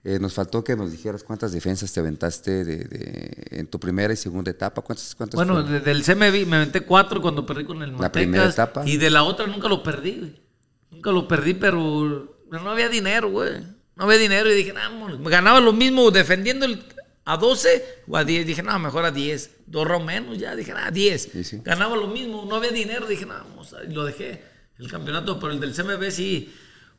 Eh, nos faltó que nos dijeras cuántas defensas te aventaste de, de- en tu primera y segunda etapa. ¿Cuántas, cuántas Bueno, fueron? de- del CMB me aventé cuatro cuando perdí con el Mantecas. primera etapa. Y de la otra nunca lo perdí, güey. Nunca lo perdí, pero no había dinero, güey. No había dinero y dije, no, me ganaba lo mismo defendiendo el, a 12 o a 10. Dije, no, mejor a 10. Dos rounds menos, ya. Dije, ah, 10. Sí, sí. Ganaba lo mismo, no había dinero. Dije, no. Y lo dejé. El campeonato, pero el del CMB sí,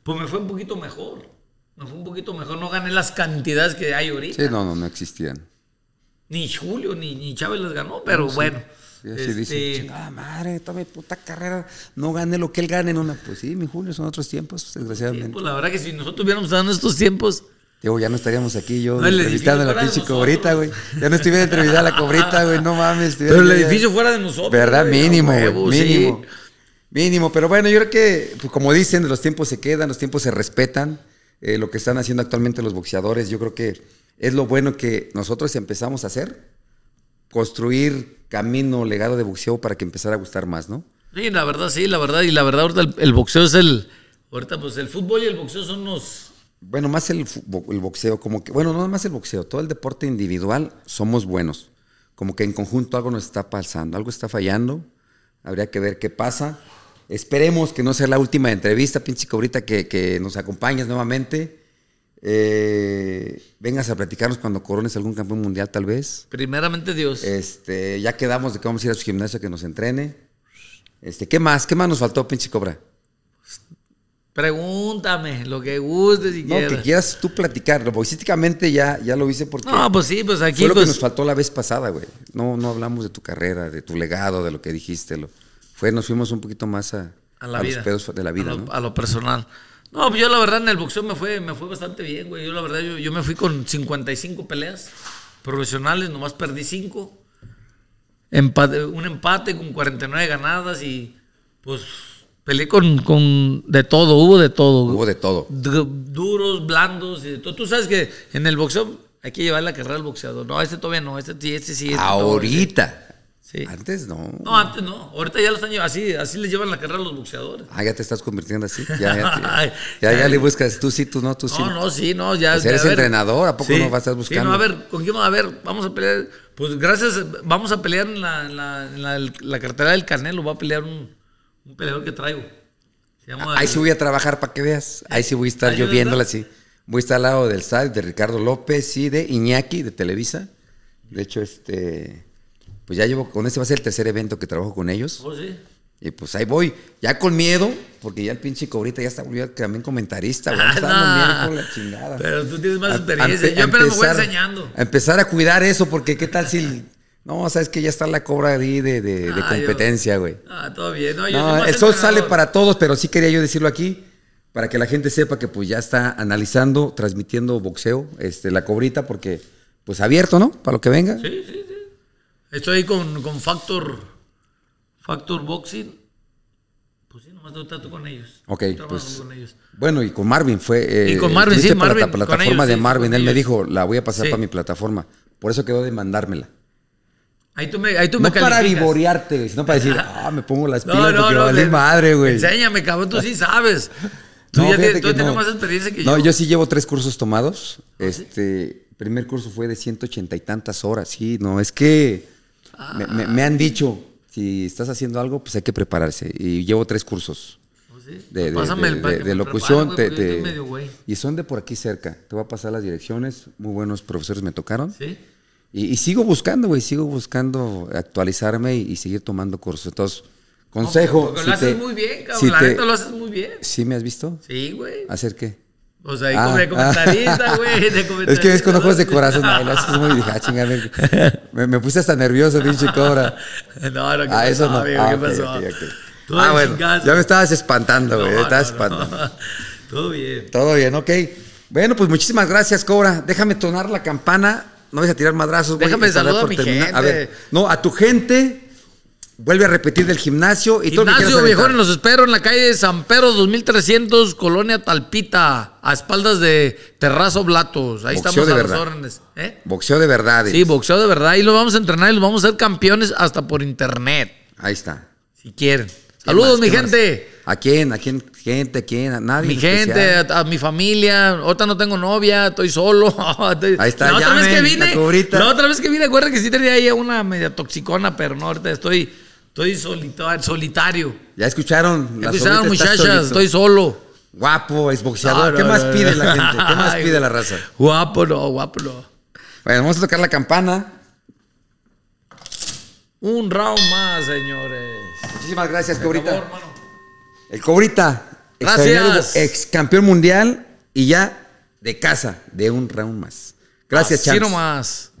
pues me fue un poquito mejor. Me fue un poquito mejor. No gané las cantidades que hay ahorita. Sí, no, no, no existían. Ni Julio ni, ni Chávez les ganó, pero bueno. Sí, así Este, chingada madre, toda mi puta carrera, no gane lo que él gane en una. Pues sí, mi Julio, son otros tiempos, desgraciadamente. pues la verdad que si nosotros hubiéramos dado estos tiempos, Digo, ya no estaríamos aquí yo No, entrevistando a la pinche cobrita, güey. Ya no estuviera entrevistando a la cobrita, güey, no mames. pero el ya- edificio fuera de nosotros. ¿Verdad? güey, Mínimo, sí. mínimo. Mínimo, pero bueno, yo creo que, pues, como dicen, los tiempos se quedan, los tiempos se respetan. Eh, lo que están haciendo actualmente los boxeadores, yo creo que es lo bueno que nosotros empezamos a hacer, construir camino, legado de boxeo para que empezara a gustar más, ¿no? Sí, la verdad, sí, la verdad. Y la verdad, ahorita el, el boxeo es el. Ahorita, pues el fútbol y el boxeo son los. Bueno, más el, el boxeo, como que, bueno, no más el boxeo, todo el deporte individual somos buenos. Como que en conjunto algo nos está pasando, algo está fallando. Habría que ver qué pasa. Esperemos que no sea la última entrevista, pinche cobrita, que, que nos acompañes nuevamente. Eh, vengas a platicarnos cuando corones algún campeón mundial, tal vez. Primeramente Dios. Este, ya quedamos de que vamos a ir a su gimnasio a que nos entrene. Este, ¿qué más? ¿Qué más nos faltó, pinche cobra? Pregúntame lo que gustes y No, quieras. que quieras tú platicar. Boxísticamente ya, ya lo hice porque. No, pues sí, pues aquí. Fue lo pues, que nos faltó la vez pasada, güey. No, no hablamos de tu carrera, de tu legado, de lo que dijiste. Lo, fue, nos fuimos un poquito más a, a la a vida. los pedos de la vida, a lo, ¿no? a lo personal. No, pues yo la verdad en el boxeo me fue, me fue bastante bien, güey. Yo la verdad, yo, yo me fui con 55 peleas profesionales, nomás perdí 5. Empate, un empate con 49 ganadas y pues peleé con, con de todo, hubo de todo. Hubo de todo. Du- duros, blandos y de todo. Tú sabes que en el boxeo hay que llevar la carrera al boxeador. No, este todavía no, este sí, este sí. este Ahorita. Sí. Antes no. No, antes no. Ahorita ya lo están llevando. Así, así les llevan la carrera a los boxeadores. Ah, ya te estás convirtiendo así. Ya, ya, *laughs* le buscas. Tú sí, tú no, tú sí. No, no, sí, no, ya. Pues eres a ver. entrenador, ¿a poco no vas a estar Sí, buscando? no, a ver, ¿con quién vamos a ver? Vamos a pelear. Pues gracias, vamos a pelear en la, en la, en la, la cartera del Canelo. Va a pelear un, un peleador que traigo. Se llama. Ahí sí voy a trabajar para que veas. Ahí sí voy a estar yo viéndola así. Voy a estar al lado del SAD, de Ricardo López y de Iñaki, de Televisa. De hecho, este. Pues ya llevo, con este va a ser el tercer evento que trabajo con ellos. Oh, sí. Y pues ahí voy, ya con miedo, porque ya el pinche cobrita ya está volviendo también comentarista, güey. Ah, Está dando no. la chingada. Pero tú tienes más A- experiencia. a Yo apenas me voy enseñando. A empezar a cuidar eso, porque qué tal si. No, sabes que ya está la cobra ahí de, de- de Ah, competencia, güey. Ah, todo bien. No, yo No, el sol sale para todos, pero sí quería yo decirlo aquí, para que la gente sepa que pues ya está analizando, transmitiendo boxeo, este, la cobrita, porque pues abierto, ¿no? Para lo que venga. Sí, sí, sí. Estoy ahí con, con Factor, Factor Boxing. Pues sí, nomás tengo trato con ellos. Ok, pues. con ellos. Bueno, y con Marvin fue. Y con Marvin, sí, Marvin, la plataforma ellos, de sí, Marvin. Él me dijo, la voy a pasar Sí. para mi plataforma. Por eso quedó de mandármela. Ahí tú me, ahí tú No me para vivorearte, güey, sino para decir, ah, me pongo las *laughs* pilas No, no, porque no. le- madre, güey. Enséñame, cabrón, tú sí *laughs* sabes. Tú No, ya te- tú tienes no. más experiencia que No, yo. yo sí llevo tres cursos tomados. ¿Ah, Este, primer curso fue de 180 y tantas horas. Sí, no, es que me, me- me han dicho, si estás haciendo algo, pues hay que prepararse. Y llevo tres cursos. ¿Oh, sí? De, de- Pásame de- el de- locución. te- medio y son de por aquí cerca. Te voy a pasar las direcciones. Muy buenos profesores me tocaron. ¿Sí? Y, y sigo buscando, güey, sigo buscando actualizarme y, y seguir tomando cursos. Entonces, consejo. Porque si lo haces te- muy bien, cabrón. si la te- neta lo haces muy bien. ¿Sí me has visto? Sí, güey. ¿Hacer qué? O sea, ahí Ah, como de ah. comentarista, güey. de *laughs* Es que ves con ojos de ¿no? corazón. Muy ah, chingada, me, me puse hasta nervioso, pinche cobra. *laughs* No, no, ¿qué Ah, eso no. amigo? Ah, ¿Qué pasó? ok, ok. Todo Ah, en bueno, chingazo. ya me estabas espantando, güey. No, me estabas no, espantando. *laughs* Todo bien. Todo bien, ok. Bueno, pues muchísimas gracias, Cobra. Déjame tonar la campana. No vais a tirar madrazos, güey. Déjame saludar a mi terminar. gente. A ver, no, a tu gente. Vuelve a repetir del gimnasio y todo lo que Gimnasio los espero en la calle de San Pedro 2300, Colonia Talpita, a espaldas de Terrazo Blatos. Ahí Boxeo estamos de a verdad. las órdenes. ¿Eh? Boxeo de verdad. Sí, boxeo de verdad. Ahí lo vamos a entrenar y los vamos a hacer campeones hasta por internet, Ahí está. si quieren. ¿Qué Saludos, más? mi gente. ¿A quién? ¿A quién? ¿Gente? ¿A quién? ¿A nadie? Mi en gente, a, a mi familia. Ahorita no tengo novia, estoy solo. *laughs* Ahí está, La otra vez que vine, la otra vez que vine, acuerda que sí tenía ahí una media toxicona, pero no, ahorita estoy, estoy solita- solitario. ¿Ya escucharon? La Escucharon, muchachas, estoy solo. Guapo, es boxeador. No, ¿Qué no, más pide la gente? ¿Qué más pide la raza? *laughs* Guapo no, guapo no. Bueno, vamos a tocar la campana. Un round más, señores. Muchísimas gracias, Por Cobrita. favor, hermano. El Cobrita. Gracias. Ex campeón mundial y ya de casa, de un round más. Gracias, Así nomás.